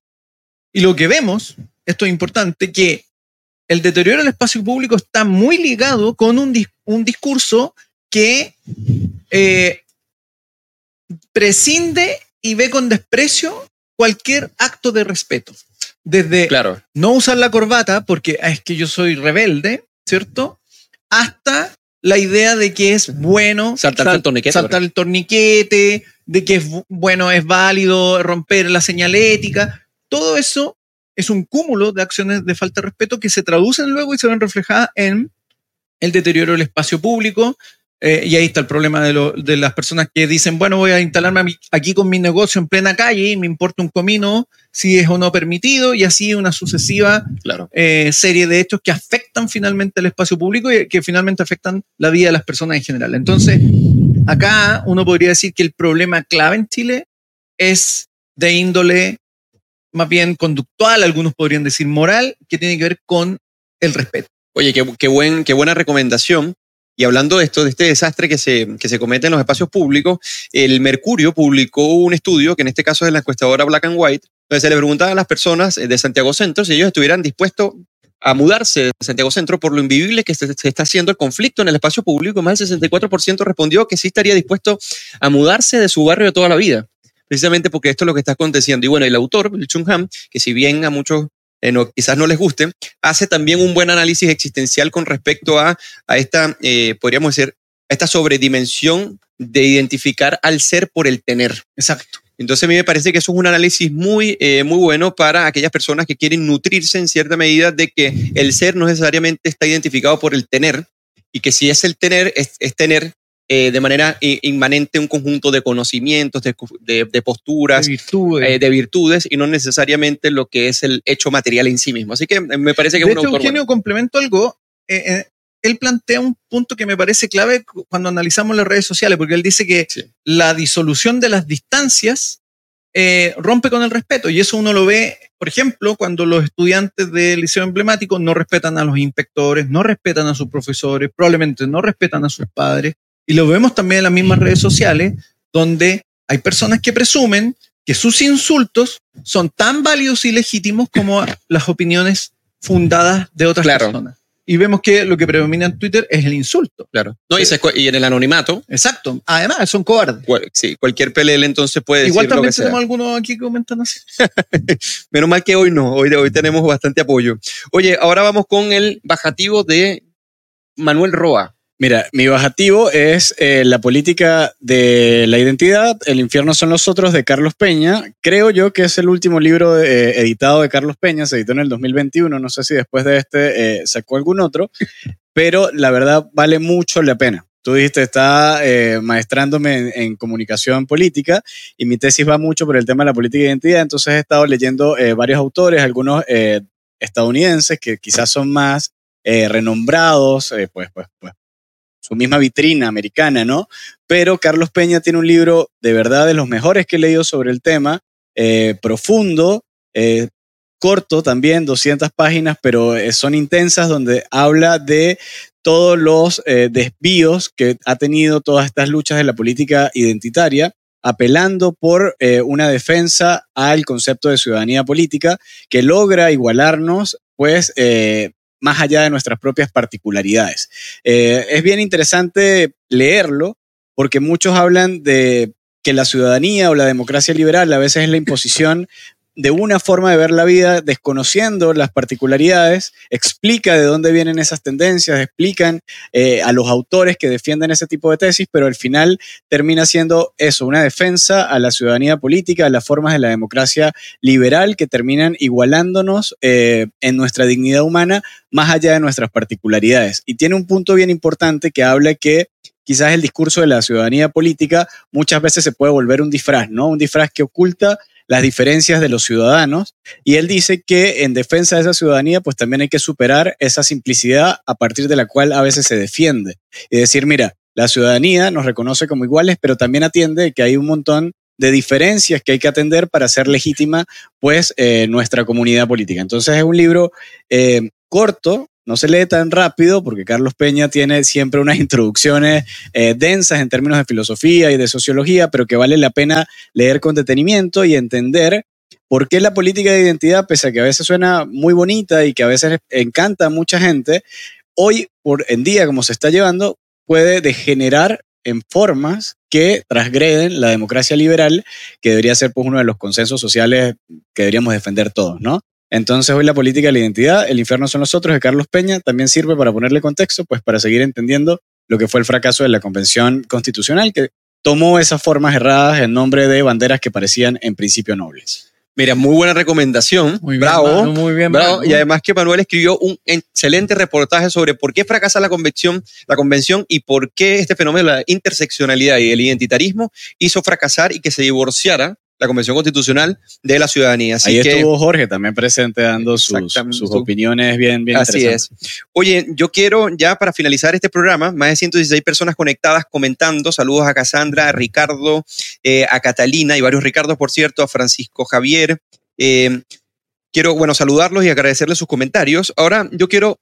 [SPEAKER 2] Y lo que vemos, esto es importante, que el deterioro del espacio público está muy ligado con un, un discurso que eh, prescinde y ve con desprecio cualquier acto de respeto. Desde
[SPEAKER 1] claro.
[SPEAKER 2] no usar la corbata porque ah, es que yo soy rebelde, ¿cierto? Hasta la idea de que es bueno
[SPEAKER 1] saltar, el, torniquete,
[SPEAKER 2] saltar el torniquete, de que es bueno, es válido romper la señalética. Todo eso es un cúmulo de acciones de falta de respeto que se traducen luego y se ven reflejadas en el deterioro del espacio público, eh, y ahí está el problema de, las personas que dicen, bueno, voy a instalarme aquí con mi negocio en plena calle y me importa un comino si es o no permitido, y así una sucesiva eh, serie de hechos que afectan finalmente el espacio público y que finalmente afectan la vida de las personas en general. Entonces, acá uno podría decir que el problema clave en Chile es de índole más bien conductual, algunos podrían decir moral, que tiene que ver con el respeto.
[SPEAKER 1] Oye, qué, buen, qué buena recomendación. Y hablando de esto, de este desastre que se, que se comete en los espacios públicos, el Mercurio publicó un estudio, que en este caso es la encuestadora Black and White, donde se le preguntaba a las personas de Santiago Centro si ellos estuvieran dispuestos a mudarse de Santiago Centro por lo invivible que se, está haciendo el conflicto en el espacio público. Más del 64% respondió que sí estaría dispuesto a mudarse de su barrio toda la vida, precisamente porque esto es lo que está aconteciendo. Y bueno, el autor, Chung que si bien a muchos eh, quizás no les guste, hace también un buen análisis existencial con respecto a, a esta, eh, podríamos decir, a esta sobredimensión de identificar al ser por el tener.
[SPEAKER 2] Exacto.
[SPEAKER 1] Entonces a mí me parece que eso es un análisis muy, eh, muy bueno para aquellas personas que quieren nutrirse en cierta medida de que el ser no necesariamente está identificado por el tener y que si es el tener, es, es tener eh, de manera inmanente un conjunto de conocimientos, de, posturas,
[SPEAKER 2] eh,
[SPEAKER 1] de virtudes. y no necesariamente lo que es el hecho material en sí mismo. Así que me parece que
[SPEAKER 2] de
[SPEAKER 1] es un
[SPEAKER 2] hecho, Eugenio, complemento algo. Eh, él plantea un punto que me parece clave cuando analizamos las redes sociales, porque él dice que la disolución de las distancias rompe con el respeto. Y eso uno lo ve, por ejemplo, cuando los estudiantes del liceo emblemático no respetan a los inspectores, no respetan a sus profesores, probablemente no respetan a sus padres, y lo vemos también en las mismas redes sociales, donde hay personas que presumen que sus insultos son tan válidos y legítimos como las opiniones fundadas de otras personas. Y vemos que lo que predomina en Twitter es el insulto.
[SPEAKER 1] Claro. No, y, en el anonimato.
[SPEAKER 2] Exacto. Además, son cobardes.
[SPEAKER 1] sí, cualquier PLL entonces puede
[SPEAKER 2] Igual también tenemos algunos aquí que comentan así.
[SPEAKER 1] Menos mal que hoy no. Hoy, hoy tenemos bastante apoyo. Oye, ahora vamos con el bajativo de Manuel Roa.
[SPEAKER 3] Mira, mi bajativo es eh, la política de la identidad, El infierno son los otros de Carlos Peña. Creo yo que es el último libro eh, editado de Carlos Peña, se editó en el 2021, no sé si después de este eh, sacó algún otro, pero la verdad vale mucho la pena. Tú dijiste, está maestrándome en, en, comunicación política y mi tesis va mucho por el tema de la política de identidad, entonces he estado leyendo varios autores, algunos estadounidenses que quizás son más renombrados, pues, pues, pues su misma vitrina americana, ¿no? Pero Carlos Peña tiene un libro de verdad de los mejores que he leído sobre el tema, eh, profundo, eh, corto también, 200 páginas, pero eh, son intensas, donde habla de todos los desvíos que ha tenido todas estas luchas de la política identitaria apelando por una defensa al concepto de ciudadanía política que logra igualarnos, pues, más allá de nuestras propias particularidades. Eh, es bien interesante leerlo porque muchos hablan de que la ciudadanía o la democracia liberal a veces es la imposición de una forma de ver la vida, desconociendo las particularidades, explica de dónde vienen esas tendencias, explican eh, a los autores que defienden ese tipo de tesis, pero al final termina siendo eso, una defensa a la ciudadanía política, a las formas de la democracia liberal que terminan igualándonos eh, en nuestra dignidad humana más allá de nuestras particularidades. Y tiene un punto bien importante que habla que quizás el discurso de la ciudadanía política muchas veces se puede volver un disfraz, ¿no? Un disfraz que oculta las diferencias de los ciudadanos y él dice que en defensa de esa ciudadanía pues también hay que superar esa simplicidad a partir de la cual a veces se defiende y decir, mira, la ciudadanía nos reconoce como iguales, pero también atiende que hay un montón de diferencias que hay que atender para ser legítima pues eh, nuestra comunidad política. Entonces es un libro eh, corto, no se lee tan rápido porque Carlos Peña tiene siempre unas introducciones eh, densas en términos de filosofía y de sociología, pero que vale la pena leer con detenimiento y entender por qué la política de identidad, pese a que a veces suena muy bonita y que a veces encanta a mucha gente, hoy por en día como se está llevando puede degenerar en formas que transgreden la democracia liberal, que debería ser pues, uno de los consensos sociales que deberíamos defender todos, ¿no? Entonces hoy la política de la identidad, el infierno son los otros de Carlos Peña, también sirve para ponerle contexto, pues para seguir entendiendo lo que fue el fracaso de la Convención Constitucional, que tomó esas formas erradas en nombre de banderas que parecían en principio nobles.
[SPEAKER 1] Mira, muy buena recomendación.
[SPEAKER 2] Muy bien,
[SPEAKER 1] bravo.
[SPEAKER 2] Manu, muy bien,
[SPEAKER 1] bravo.
[SPEAKER 2] Manu.
[SPEAKER 1] Y además que Manuel escribió un excelente reportaje sobre por qué fracasa la convención, la convención y por qué este fenómeno de la interseccionalidad y el identitarismo hizo fracasar y que se divorciara la Convención Constitucional de la ciudadanía. Así
[SPEAKER 3] Ahí
[SPEAKER 1] que,
[SPEAKER 3] estuvo Jorge también presente dando sus, sus opiniones bien, bien
[SPEAKER 1] Así
[SPEAKER 3] interesantes.
[SPEAKER 1] es. Oye, yo quiero ya para finalizar este programa, más de 116 personas conectadas comentando. Saludos a Cassandra, a Ricardo, eh, a Catalina y varios Ricardos, por cierto, a Francisco Javier. Eh, quiero, bueno, saludarlos y agradecerles sus comentarios. Ahora yo quiero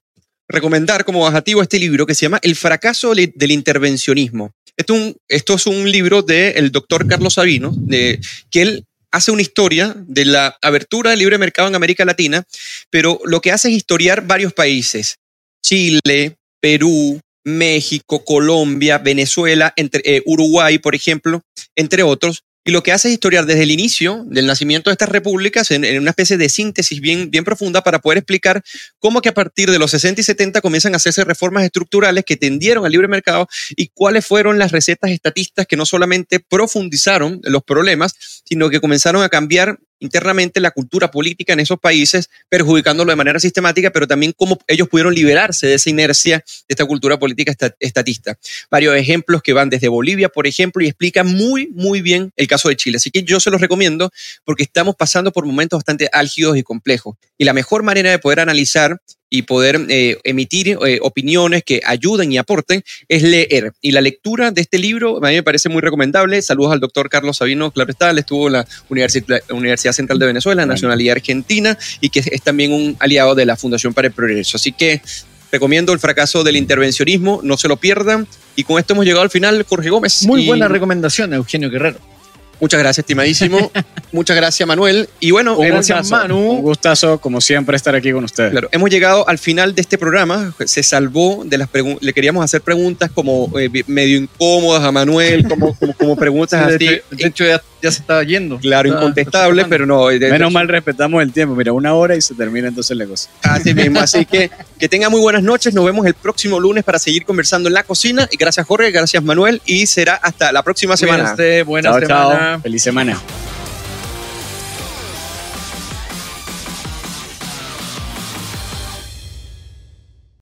[SPEAKER 1] recomendar como bajativo este libro que se llama El fracaso del intervencionismo. Esto, es un- libro del doctor Carlos Sabino, que él hace una historia de la abertura del libre mercado en América Latina, pero lo que hace es historiar varios países. Chile, Perú, México, Colombia, Venezuela, entre, eh, Uruguay, por ejemplo, entre otros. Y lo que hace es historiar desde el inicio del nacimiento de estas repúblicas en, en una especie de síntesis bien, bien profunda para poder explicar cómo que a partir de los 60 y 70 comienzan a hacerse reformas estructurales que tendieron al libre mercado y cuáles fueron las recetas estatistas que no solamente profundizaron los problemas, sino que comenzaron a cambiar internamente la cultura política en esos países, perjudicándolo de manera sistemática, pero también cómo ellos pudieron liberarse de esa inercia de esta cultura política esta- estatista. Varios ejemplos que van desde Bolivia, por ejemplo, y explican muy, muy bien el caso de Chile. Así que yo se los recomiendo porque estamos pasando por momentos bastante álgidos y complejos. Y la mejor manera de poder analizar y poder eh, emitir eh, opiniones que ayuden y aporten es leer. Y la lectura de este libro a mí me parece muy recomendable. Saludos al doctor Carlos Sabino, claro está, él estuvo en la Universi- la Universidad Central de Venezuela, nacionalidad argentina, y que es también un aliado de la Fundación para el Progreso. Así que recomiendo el fracaso del intervencionismo, no se lo pierdan. Y con esto hemos llegado al final, Jorge Gómez.
[SPEAKER 2] Muy
[SPEAKER 1] Y
[SPEAKER 2] buena recomendación, Eugenio Guerrero.
[SPEAKER 1] Muchas gracias, estimadísimo. Muchas gracias, Manuel. Y bueno,
[SPEAKER 3] Un
[SPEAKER 2] Gracias,
[SPEAKER 3] gustazo,
[SPEAKER 2] Manu.
[SPEAKER 3] Un gustazo, como siempre, estar aquí con ustedes.
[SPEAKER 1] Claro, hemos llegado al final de este programa. Se salvó de las preguntas. Le queríamos hacer preguntas como eh, medio incómodas a Manuel, como, como, como preguntas así.
[SPEAKER 2] de, de hecho, ya, ya se estaba yendo.
[SPEAKER 1] Claro, incontestable, pero no. de- de-
[SPEAKER 3] Menos mal respetamos el tiempo. Mira, una hora y se termina entonces la cosa.
[SPEAKER 1] Así mismo. Así que que tenga muy buenas noches. Nos vemos el próximo lunes para seguir conversando en la cocina. Y gracias, Jorge. Gracias, Manuel. Y será hasta la próxima semana.
[SPEAKER 2] Cuídense, buena
[SPEAKER 3] chao,
[SPEAKER 2] semana.
[SPEAKER 3] chao. Feliz semana.